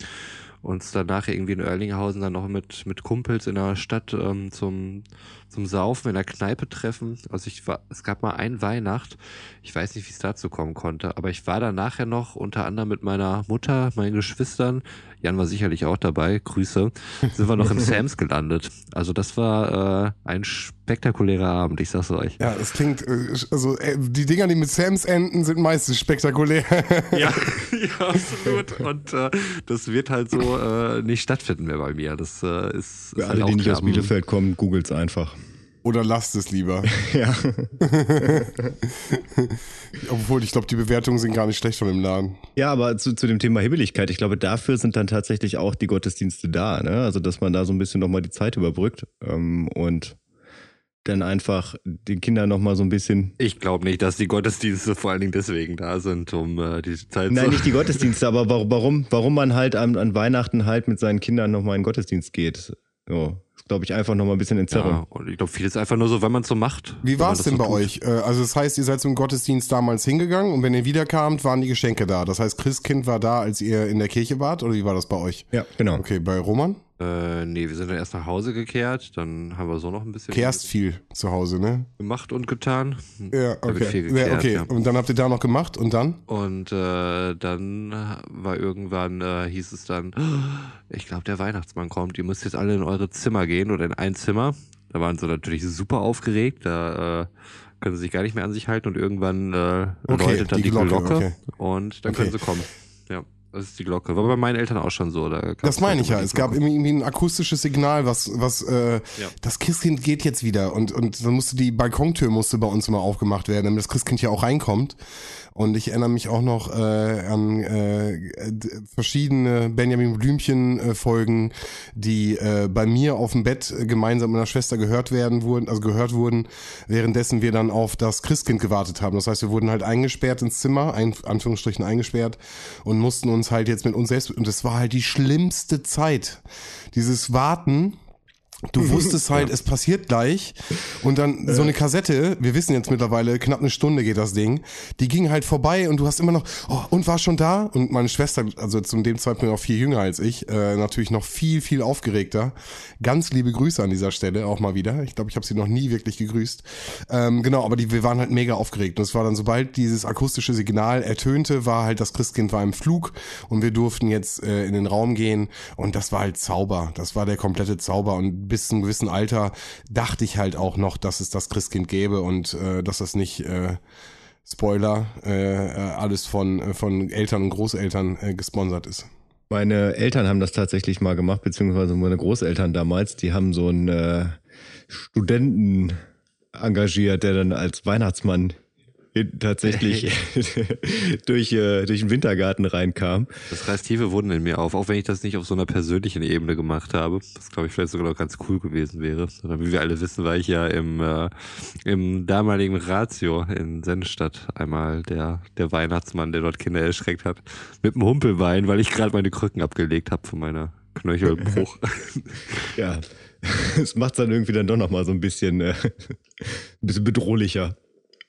Und danach irgendwie in Oerlinghausen dann noch mit, mit Kumpels in der Stadt ähm, zum, zum Saufen in der Kneipe treffen. Also ich war, es gab mal ein Weihnacht, ich weiß nicht, wie es dazu kommen konnte, aber ich war da nachher noch unter anderem mit meiner Mutter, meinen Geschwistern, Jan war sicherlich auch dabei, Grüße, sind wir noch in <laughs> Sams gelandet. Also das war äh, ein spektakulärer Abend, ich sag's euch. Ja, es klingt, äh, also äh, die Dinger, die mit Sams enden, sind meistens spektakulär. <laughs> Ja, <laughs> ja, absolut. Und äh, das wird halt so äh, nicht stattfinden mehr bei mir. Das äh, ist, Für ist alle, halt die nicht aus Bielefeld kommen, googelt's einfach. Oder lasst es lieber. <laughs> Ja. <laughs> Obwohl, ich glaube, die Bewertungen sind gar nicht schlecht von dem Laden. Ja, aber zu, zu dem Thema Hibbeligkeit, ich glaube, dafür sind dann tatsächlich auch die Gottesdienste da, ne? Also, dass man da so ein bisschen nochmal die Zeit überbrückt ähm, und dann einfach den Kindern nochmal so ein bisschen. Ich glaube nicht, dass die Gottesdienste vor allen Dingen deswegen da sind, um äh, die Zeit Nein, zu. nicht die <laughs> Gottesdienste, aber wa- warum, warum man halt an, an Weihnachten halt mit seinen Kindern nochmal in den Gottesdienst geht. So, glaube ich, einfach nochmal ein bisschen Entzerrung. Ja, und ich glaube, vieles einfach nur so, wenn man es so macht. Wie war es denn so bei tut. euch? Äh, Also das heißt, ihr seid zum Gottesdienst damals hingegangen und wenn ihr wiederkamt, waren die Geschenke da. Das heißt, Christkind war da, als ihr in der Kirche wart oder wie war das bei euch? Ja, genau. Okay, bei Roman? Äh, nee, wir sind dann erst nach Hause gekehrt, dann haben wir so noch ein bisschen Kehrst viel zu Hause, ne? gemacht und getan. Ja, wird viel okay. gekehrt, Ja, okay. ja. Und dann habt ihr da noch gemacht und dann? Und äh, dann war irgendwann, äh, hieß es dann, ich glaube, der Weihnachtsmann kommt, ihr müsst jetzt alle in eure Zimmer gehen oder in ein Zimmer. Da waren sie natürlich super aufgeregt, da äh, können sie sich gar nicht mehr an sich halten und irgendwann äh, Okay, läutet dann die die, Glocke, Glocke, okay. und dann Okay. können sie kommen. Ja, das ist die Glocke. War bei meinen Eltern auch schon so. Da gab's Das meine ich ja. Es gab irgendwie ein akustisches Signal, was, was, äh, das Christkind geht jetzt wieder und und dann musste die Balkontür musste bei uns immer aufgemacht werden, damit das Christkind ja auch reinkommt. Und ich erinnere mich auch noch äh, an äh, verschiedene Benjamin Blümchen äh, die äh, bei mir auf dem Bett äh, gemeinsam mit meiner Schwester gehört werden wurden, also gehört wurden, währenddessen wir dann auf das Christkind gewartet haben. Das heißt, wir wurden halt eingesperrt ins Zimmer, ein, Anführungsstrichen eingesperrt und mussten uns halt jetzt mit uns selbst und das war halt die schlimmste Zeit. Dieses Warten Du <laughs> wusstest halt, es passiert gleich. Und dann so eine Kassette, wir wissen jetzt mittlerweile, knapp eine Stunde geht das Ding, die ging halt vorbei und du hast immer noch, oh, und war schon da? Und meine Schwester, also zu dem Zeitpunkt auch viel jünger als ich, äh, natürlich noch viel, viel aufgeregter. Ganz liebe Grüße an dieser Stelle auch mal wieder. Ich glaube, ich habe sie noch nie wirklich gegrüßt. Ähm, genau, aber die, wir waren halt mega aufgeregt. Und es war dann, sobald dieses akustische Signal ertönte, war halt das Christkind war im Flug und wir durften jetzt äh, in den Raum gehen und das war halt Zauber. Das war der komplette Zauber und bis zu einem gewissen Alter dachte ich halt auch noch, dass es das Christkind gäbe und äh, dass das nicht äh, Spoiler äh, äh, alles von äh, von Eltern und Großeltern äh, gesponsert ist. Meine Eltern haben das tatsächlich mal gemacht, beziehungsweise meine Großeltern damals, die haben so einen äh, Studenten engagiert, der dann als Weihnachtsmann in- tatsächlich <laughs> durch, äh, durch den Wintergarten reinkam. Das reißt tiefe Wunden in mir auf, auch wenn ich das nicht auf so einer persönlichen Ebene gemacht habe. Das glaube ich vielleicht sogar noch ganz cool gewesen wäre. Sondern wie wir alle wissen, war ich ja im, äh, im damaligen Ratio in Sennestadt einmal der, der Weihnachtsmann, der dort Kinder erschreckt hat, mit dem Humpelbein, weil ich gerade meine Krücken abgelegt habe von meiner Knöchelbruch. <laughs> Ja, <laughs> es macht dann irgendwie dann doch nochmal so ein bisschen, äh, ein bisschen bedrohlicher.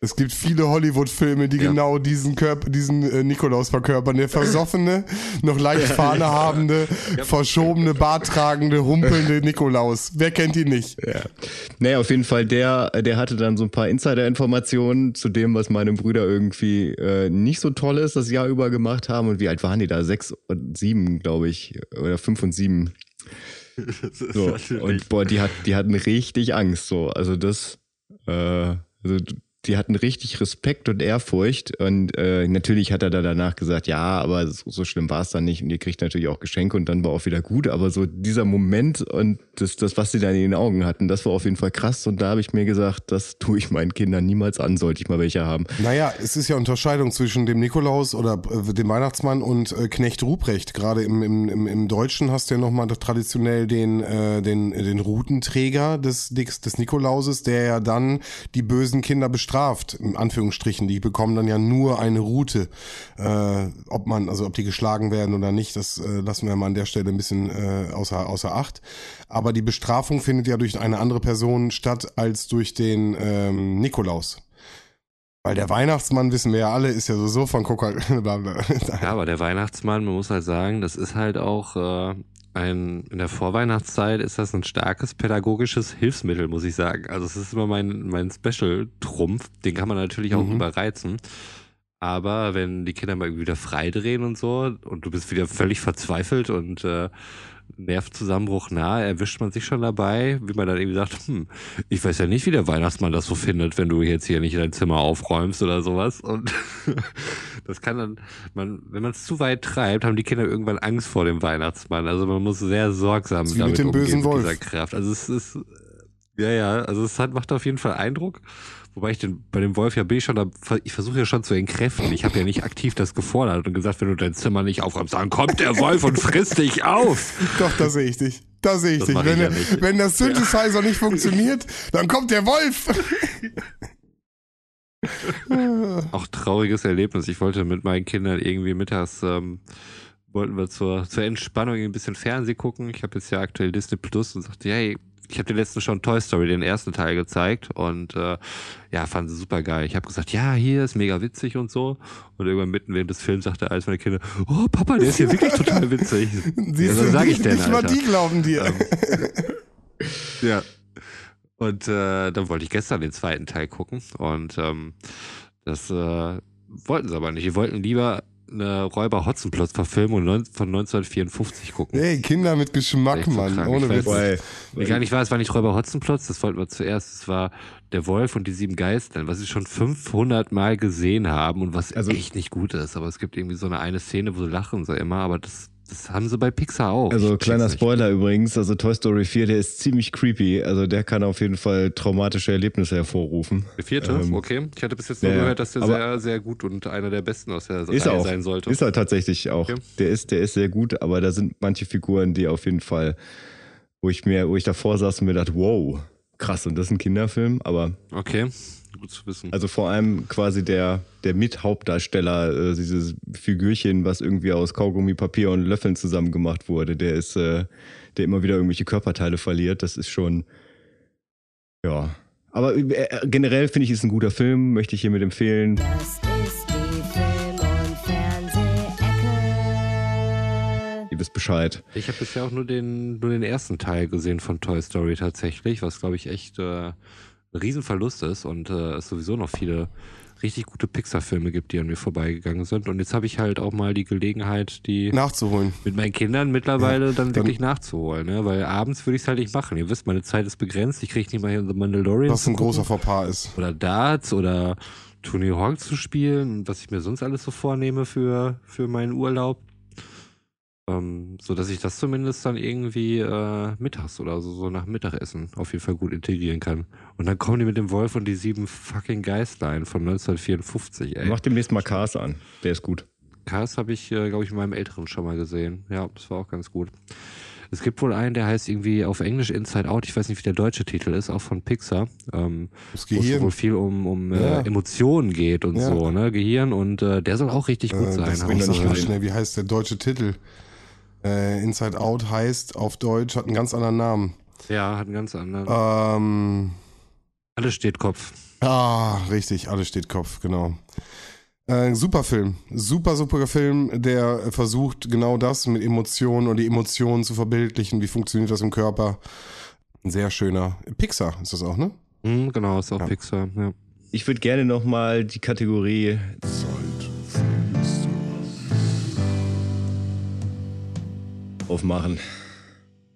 Es gibt viele Hollywood-Filme, die Ja. genau diesen Körper, diesen äh, Nikolaus verkörpern. Der versoffene, <laughs> noch leicht Fahne habende, verschobene, barttragende, humpelnde Nikolaus. Wer kennt ihn nicht? Ja. Naja, auf jeden Fall, der, der hatte dann so ein paar Insider-Informationen zu dem, was meine Brüder irgendwie äh, nicht so toll ist, das Jahr über gemacht haben. Und wie alt waren die da? Sechs und sieben, glaube ich. Oder fünf und sieben. So. Und boah, die, hat, die hatten richtig Angst. So. Also das, äh, also die hatten richtig Respekt und Ehrfurcht. Und äh, natürlich hat er da danach gesagt, ja, aber so, so schlimm war es dann nicht. Und ihr kriegt natürlich auch Geschenke und dann war auch wieder gut. Aber so dieser Moment und das, das, was sie dann in den Augen hatten, das war auf jeden Fall krass. Und da habe ich mir gesagt, das tue ich meinen Kindern niemals an, sollte ich mal welche haben. Naja, es ist ja Unterscheidung zwischen dem Nikolaus oder äh, dem Weihnachtsmann und äh, Knecht Ruprecht. Gerade im, im, im, Deutschen hast du ja nochmal traditionell den, äh, den, den Routenträger des, des, des Nikolauses, der ja dann die bösen Kinder bestraft, in Anführungsstrichen. Die bekommen dann ja nur eine Route. Äh, ob man, also ob die geschlagen werden oder nicht, das äh, lassen wir mal an der Stelle ein bisschen äh, außer, außer Acht. Aber die Bestrafung findet ja durch eine andere Person statt als durch den ähm, Nikolaus. Weil der Weihnachtsmann, wissen wir ja alle, ist ja sowieso von Coca. bla bla. <laughs> Ja, aber der Weihnachtsmann, man muss halt sagen, das ist halt auch äh, ein, in der Vorweihnachtszeit ist das ein starkes pädagogisches Hilfsmittel, muss ich sagen. Also es ist immer mein, mein Special-Trumpf, den kann man natürlich auch Mhm. überreizen. Aber wenn die Kinder mal irgendwie wieder freidrehen und so und du bist wieder völlig verzweifelt und äh, Nervenzusammenbruch nahe, erwischt man sich schon dabei, wie man dann irgendwie sagt, hm, ich weiß ja nicht, wie der Weihnachtsmann das so findet, wenn du jetzt hier nicht dein Zimmer aufräumst oder sowas. Und <laughs> das kann dann, man, wenn man es zu weit treibt, haben die Kinder irgendwann Angst vor dem Weihnachtsmann. Also man muss sehr sorgsam wie damit mit dem umgehen bösen mit Wolf. dieser Kraft. Also es ist Ja, ja, also es hat, macht auf jeden Fall Eindruck. Wobei ich den, bei dem Wolf ja bin ich schon, da, ich versuche ja schon zu entkräften. Ich habe ja nicht aktiv das gefordert und gesagt, wenn du dein Zimmer nicht aufräumst, dann kommt der Wolf und frisst dich auf. <laughs> Doch, da sehe ich dich. Da sehe ich Das dich. mach ich Wenn, ja nicht. wenn das Synthesizer nicht funktioniert, dann kommt der Wolf. <laughs> <laughs> Auch trauriges Erlebnis. Ich wollte mit meinen Kindern irgendwie mittags, ähm, wollten wir zur, zur Entspannung ein bisschen Fernsehen gucken. Ich habe jetzt ja aktuell Disney Plus und sagte, hey, ich habe dir letztens schon Toy Story, den ersten Teil gezeigt und äh, ja, fanden sie super geil. Ich habe gesagt, ja, hier ist mega witzig und so. Und irgendwann mitten während des Films sagte eines meiner Kinder, oh Papa, der ist hier wirklich total witzig. <laughs> ja, Siehst was du, sag ich denn, nicht mal die glauben dir. <laughs> Ja. Und äh, dann wollte ich gestern den zweiten Teil gucken und ähm, das äh, wollten sie aber nicht. Die wollten lieber eine Räuber-Hotzenplotz-Verfilmung neun- von 1954 gucken. Hey, Kinder mit Geschmack, so Mann. Ohne Ich weiß Witz. Weil, Nee, gar nicht wahr, es war nicht Räuber Hotzenplotz, das wollten wir zuerst. Es war der Wolf und die sieben Geistern, was sie schon 500 Mal gesehen haben und was Also- echt nicht gut ist. Aber es gibt irgendwie so eine eine Szene, wo sie lachen so immer, aber das, das haben sie bei Pixar auch. Also kleiner check's nicht. Spoiler übrigens, also Toy Story 4, der ist ziemlich creepy. Also der kann auf jeden Fall traumatische Erlebnisse hervorrufen. Der vierte? Ähm, okay. Ich hatte bis jetzt nur ja, gehört, dass der sehr, sehr gut und einer der besten aus der Ist Reihe auch. sein sollte. Ist er tatsächlich auch. Okay. Der ist, der ist sehr gut, aber da sind manche Figuren, die auf jeden Fall, wo ich mir, wo ich davor saß und mir dachte, wow, krass, und das ist ein Kinderfilm, aber Okay, gut zu wissen. also vor allem quasi der, der Mithauptdarsteller, äh, dieses Figürchen, was irgendwie aus Kaugummi, Papier und Löffeln zusammen gemacht wurde, der ist, äh, der immer wieder irgendwelche Körperteile verliert, das ist schon, ja. Aber äh, generell finde ich, ist ein guter Film, möchte ich hiermit empfehlen. Das ist die Film- und Fernsehecke. Ihr wisst Bescheid. Ich habe bisher auch nur den, nur den ersten Teil gesehen von Toy Story tatsächlich, was glaube ich echt äh, ein Riesenverlust ist und äh, es sowieso noch viele richtig gute Pixar-Filme gibt, die an mir vorbeigegangen sind. Und jetzt habe ich halt auch mal die Gelegenheit, die Nachzuholen. mit meinen Kindern mittlerweile Ja, dann, dann- wirklich nachzuholen, ne? Weil abends würde ich es halt nicht machen. Ihr wisst, meine Zeit ist begrenzt. Ich kriege nicht mal hier The Mandalorian Was ein gucken. großer Fauxpas ist. oder Darts oder Tony Hawk zu spielen und was ich mir sonst alles so vornehme für, für meinen Urlaub. Ähm, so dass ich das zumindest dann irgendwie äh, mittags oder so, so nach Mittagessen auf jeden Fall gut integrieren kann. Und dann kommen die mit dem Wolf und die sieben fucking Geistlein von 1954, ey. Mach demnächst mal Cars an. Der ist gut. Cars habe ich, äh, glaube ich, in meinem Älteren schon mal gesehen. Ja, das war auch ganz gut. Es gibt wohl einen, der heißt irgendwie auf Englisch Inside Out. Ich weiß nicht, wie der deutsche Titel ist, auch von Pixar. Ähm, Das wo es wohl viel um, um Ja. äh, Emotionen geht und Ja. so, ne? Gehirn und äh, der soll auch richtig gut Äh, sein. das bin ich nicht schnell. Wie heißt der deutsche Titel? Äh, Inside Out heißt auf Deutsch, hat einen ganz anderen Namen. Ja, hat einen ganz anderen. Ähm, Alles steht Kopf. ah, richtig, alles steht Kopf, genau. Äh, super Film. Super, super Film, der versucht genau das mit Emotionen und die Emotionen zu verbildlichen. Wie funktioniert das im Körper? Ein sehr schöner. Pixar ist das auch, ne? Hm, genau, ist auch Ja. Pixar. Ja. Ich würde gerne nochmal die Kategorie aufmachen.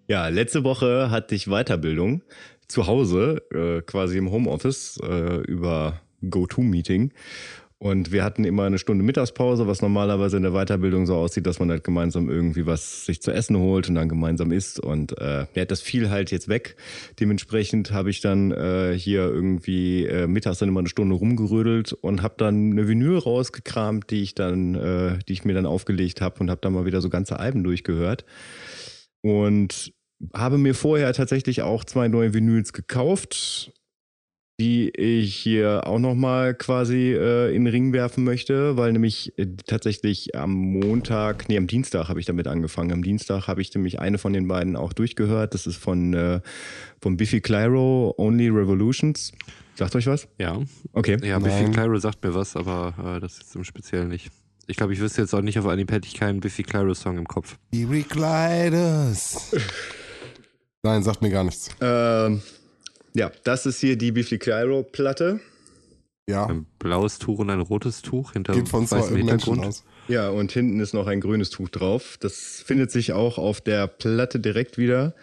Ja, letzte Woche hatte ich Weiterbildung zu Hause, äh, quasi im Homeoffice, äh, über GoTo-Meeting. Und wir hatten immer eine Stunde Mittagspause, was normalerweise in der Weiterbildung so aussieht, dass man halt gemeinsam irgendwie was sich zu essen holt und dann gemeinsam isst. Und äh, ja, das fiel halt jetzt weg. Dementsprechend habe ich dann äh, hier irgendwie äh, mittags dann immer eine Stunde rumgerödelt und habe dann eine Vinyl rausgekramt, die ich dann, äh, die ich mir dann aufgelegt habe und habe dann mal wieder so ganze Alben durchgehört. Und habe mir vorher tatsächlich auch zwei neue Vinyls gekauft, die ich hier auch nochmal quasi äh, in den Ring werfen möchte, weil nämlich äh, tatsächlich am Montag, nee, am Dienstag habe ich damit angefangen. Am Dienstag habe ich nämlich eine von den beiden auch durchgehört. Das ist von, äh, von Biffy Clyro, Only Revolutions. Sagt euch was? Ja, Okay. ja Nein. Biffy Clyro sagt mir was, aber äh, das jetzt im Speziellen nicht. Ich glaube, ich wüsste jetzt auch nicht, auf Anhieb hätte ich keinen Biffy Clyro-Song im Kopf. Die Recliders. Nein, sagt mir gar nichts. Ähm, ja, das ist hier die Biffy Clyro-Platte. Ja, Ein blaues Tuch und ein rotes Tuch hinter geht von zwei weißem Hintergrund. aus. Ja, und hinten ist noch ein grünes Tuch drauf. Das findet sich auch auf der Platte direkt wieder.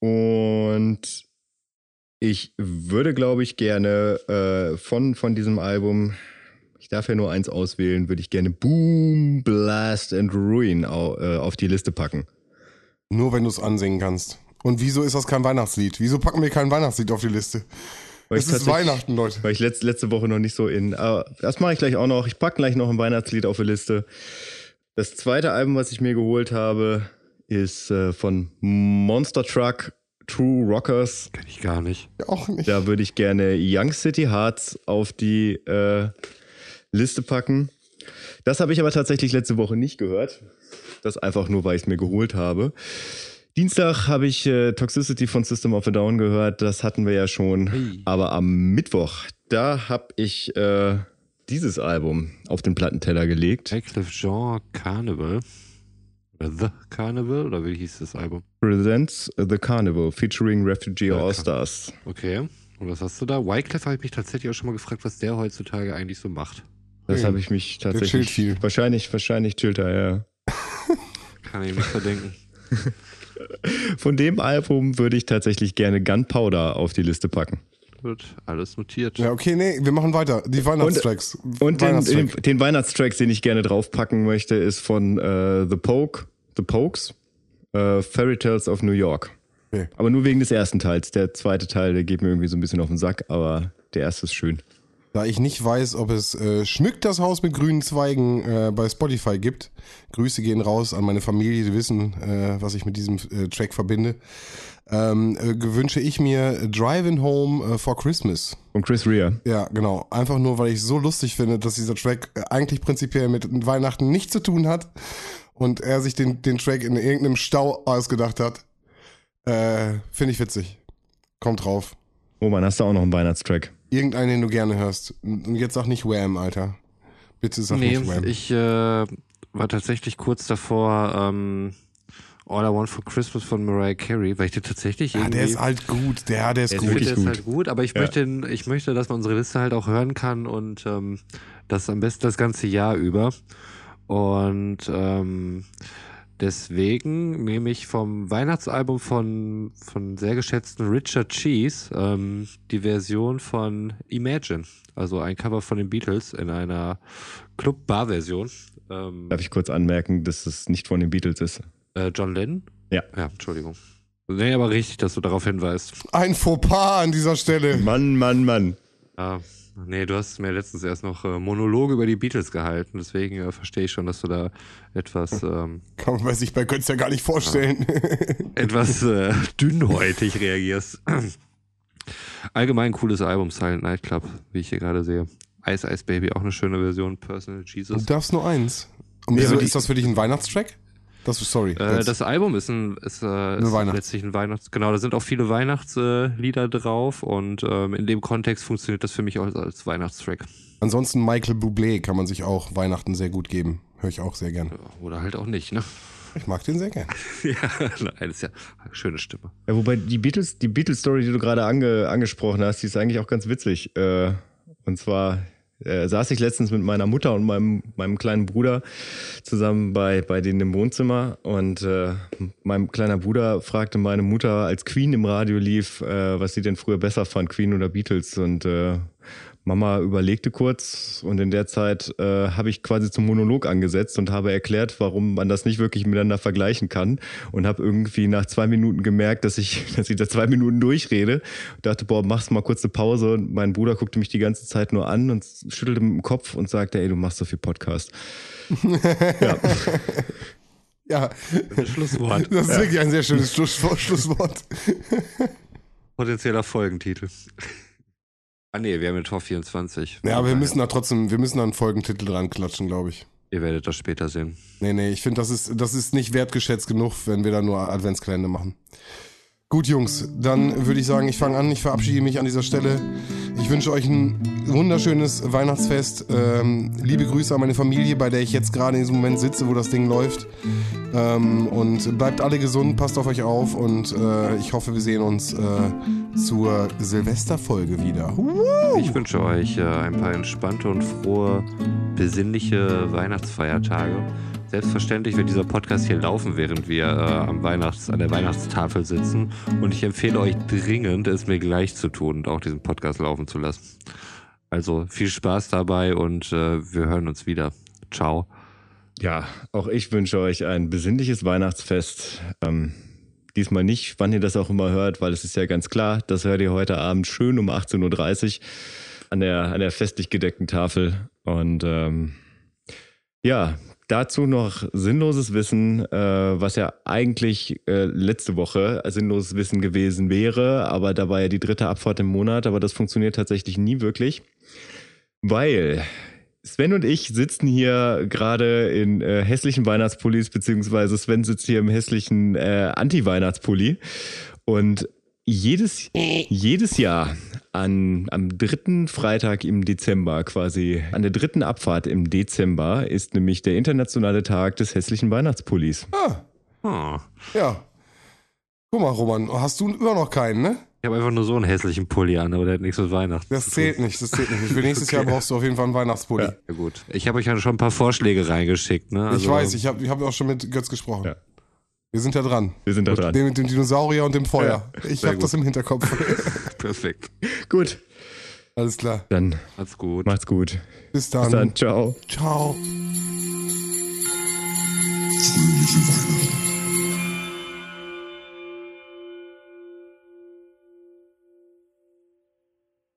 Und ich würde, glaube ich, gerne äh, von, von diesem Album, ich darf ja nur eins auswählen, würde ich gerne Boom, Blast and Ruin au, äh, auf die Liste packen. Nur wenn du es ansingen kannst. Und wieso ist das kein Weihnachtslied? Wieso packen wir kein Weihnachtslied auf die Liste? Weil Es ich ist Weihnachten, Leute. Weil ich letzt, letzte Woche noch nicht so in. Aber das mache ich gleich auch noch. Ich packe gleich noch ein Weihnachtslied auf die Liste. Das zweite Album, was ich mir geholt habe, ist äh, von Monster Truck True Rockers. Kenn ich gar nicht. Auch nicht. Da würde ich gerne Young City Hearts auf die äh, Liste packen. Das habe ich aber tatsächlich letzte Woche nicht gehört. Das einfach nur, weil ich es mir geholt habe. Dienstag habe ich äh, Toxicity von System of a Down gehört. Das hatten wir ja schon. Hey. Aber am Mittwoch, da habe ich äh, dieses Album auf den Plattenteller gelegt. Wycliffe Jean Carnival. Oder The Carnival? Oder wie hieß das Album? Presents The Carnival featuring Refugee All Stars. Okay. Und was hast du da? Wycliffe habe ich mich tatsächlich auch schon mal gefragt, was der heutzutage eigentlich so macht. Das habe ich mich chillt tatsächlich. viel. Wahrscheinlich, wahrscheinlich chillt er, ja. <laughs> Kann ich nicht verdenken. <laughs> Von dem Album würde ich tatsächlich gerne Gunpowder auf die Liste packen. Wird alles notiert. Ja, okay, nee, wir machen weiter. Die Weihnachtstracks. Und den, Weihnachtstrack. den, den Weihnachtstrack, den ich gerne draufpacken möchte, ist von äh, The Poke, The Pokes, äh, Fairy Tales of New York. Okay. Aber nur wegen des ersten Teils. Der zweite Teil, der geht mir irgendwie so ein bisschen auf den Sack, aber der erste ist schön. Da ich nicht weiß, ob es äh, Schmückt das Haus mit grünen Zweigen äh, bei Spotify gibt. Grüße gehen raus an meine Familie, die wissen, äh, was ich mit diesem äh, Track verbinde. Ähm, äh, wünsche ich mir Driving Home äh, for Christmas. Und Chris Rea. Ja, genau. Einfach nur, weil ich so lustig finde, dass dieser Track äh, eigentlich prinzipiell mit Weihnachten nichts zu tun hat und er sich den, den Track in irgendeinem Stau ausgedacht hat. Äh, finde ich witzig. Kommt drauf. Roman, hast du auch noch einen Weihnachtstrack? Irgendeinen, den du gerne hörst. Und jetzt sag nicht Wham, Alter. Bitte sag nee, nicht Wham. ich äh, war tatsächlich kurz davor, ähm, All I Want for Christmas von Mariah Carey, weil ich den tatsächlich ja, irgendwie... der ist halt gut. Der, der ist Der ist gut. Ich wirklich finde gut. halt gut, aber ich Ja. möchte, ich möchte, dass man unsere Liste halt auch hören kann und ähm, das am besten das ganze Jahr über. Und ähm, deswegen nehme ich vom Weihnachtsalbum von, von sehr geschätzten Richard Cheese ähm, die Version von Imagine. Also ein Cover von den Beatles in einer Club-Bar-Version. Ähm, Darf ich kurz anmerken, dass es nicht von den Beatles ist? äh, John Lennon? Ja. Ja, Entschuldigung. Nee, aber richtig, dass du darauf hinweist. Ein Fauxpas an dieser Stelle. Mann, Mann, Mann. Ah, nee, du hast mir letztens erst noch äh, Monologe über die Beatles gehalten, deswegen äh, verstehe ich schon, dass du da etwas, ähm, Kann man sich bei Götz ja gar nicht vorstellen. etwas äh, dünnhäutig reagierst. Allgemein cooles Album, Silent Night Club, wie ich hier gerade sehe. Ice Ice Baby, auch eine schöne Version, Personal Jesus. Du darfst nur eins. Und Nee, wieso die- ist das für dich ein Weihnachtstrack? Das sorry. Äh, das Album ist, ein, ist, äh, ist Weihnachts- letztlich ein Weihnachts... Genau, da sind auch viele Weihnachtslieder drauf und ähm, in dem Kontext funktioniert das für mich auch als, als Weihnachtstrack. Ansonsten Michael Bublé kann man sich auch Weihnachten sehr gut geben. Höre ich auch sehr gern. Oder halt auch nicht, ne? Ich mag den sehr gern. <laughs> ja, nein, ist ja eine schöne Stimme. Ja, wobei die Beatles, die Beatles-Story, die du gerade ange, angesprochen hast, die ist eigentlich auch ganz witzig. Äh, und zwar äh, saß ich letztens mit meiner Mutter und meinem, meinem kleinen Bruder zusammen bei, bei denen im Wohnzimmer und äh, mein kleiner Bruder fragte meine Mutter, als Queen im Radio lief, äh, was sie denn früher besser fand, Queen oder Beatles. Und äh, Mama überlegte kurz und in der Zeit äh, habe ich quasi zum Monolog angesetzt und habe erklärt, warum man das nicht wirklich miteinander vergleichen kann und habe irgendwie nach zwei Minuten gemerkt, dass ich, <laughs> dass ich da zwei Minuten durchrede. Und dachte, boah, machst mal kurz eine Pause und mein Bruder guckte mich die ganze Zeit nur an und schüttelte mit dem Kopf und sagte, ey, du machst so viel Podcast. <laughs> ja. Ja, Schlusswort. das ist wirklich ein sehr schönes Schlusswort. Schlusswort. Potenzieller Folgentitel. Ah nee, wir haben den Tor 24. Ja, aber wir müssen da trotzdem, wir müssen da einen Folgentitel dran klatschen, glaube ich. Ihr werdet das später sehen. Nee, nee, ich finde, das ist, das ist nicht wertgeschätzt genug, wenn wir da nur Adventskalender machen. Gut, Jungs, dann würde ich sagen, ich fange an, ich verabschiede mich an dieser Stelle. Ich wünsche euch ein wunderschönes Weihnachtsfest. Ähm, liebe Grüße an meine Familie, bei der ich jetzt gerade in diesem Moment sitze, wo das Ding läuft. Ähm, und bleibt alle gesund, passt auf euch auf und äh, ich hoffe, wir sehen uns äh, zur Silvesterfolge wieder. Ich wünsche euch äh, ein paar entspannte und frohe, besinnliche Weihnachtsfeiertage. Selbstverständlich wird dieser Podcast hier laufen, während wir äh, am Weihnachts-, an der Weihnachtstafel sitzen. Und ich empfehle euch dringend, es mir gleich zu tun und auch diesen Podcast laufen zu lassen. Also viel Spaß dabei und äh, wir hören uns wieder. Ciao. Ja, auch ich wünsche euch ein besinnliches Weihnachtsfest. Ähm, diesmal nicht, wann ihr das auch immer hört, weil es ist ja ganz klar, das hört ihr heute Abend schön um 18.30 Uhr an der, an der festlich gedeckten Tafel. Und ähm, ja, dazu noch sinnloses Wissen, äh, was ja eigentlich äh, letzte Woche sinnloses Wissen gewesen wäre, aber da war ja die dritte Abfahrt im Monat, aber das funktioniert tatsächlich nie wirklich, weil Sven und ich sitzen hier gerade in äh, hässlichen Weihnachtspullis, beziehungsweise Sven sitzt hier im hässlichen äh, Anti-Weihnachtspulli. Und jedes, jedes Jahr an, am dritten Freitag im Dezember, quasi an der dritten Abfahrt im Dezember, ist nämlich der internationale Tag des hässlichen Weihnachtspullis. Ah, Ah. ja. Guck mal, Roman, hast du immer noch keinen, ne? Ich habe einfach nur so einen hässlichen Pulli an, aber der hat nichts mit Weihnachten. Das zählt nicht, das zählt nicht. Für nächstes <laughs> Jahr brauchst du auf jeden Fall einen Weihnachtspulli. Ja, gut. Ich habe euch ja schon ein paar Vorschläge reingeschickt, ne? ich Also- weiß, ich habe ich hab auch schon mit Götz gesprochen. Ja. Wir sind da dran. Wir sind da dran. Mit dem Dinosaurier und dem Feuer. ich sehr habe das im Hinterkopf. <laughs> Perfekt. Gut, Alles klar. dann Macht's gut. macht's gut. Bis dann. Bis dann, ciao. Ciao. Fröhliche Weihnachten.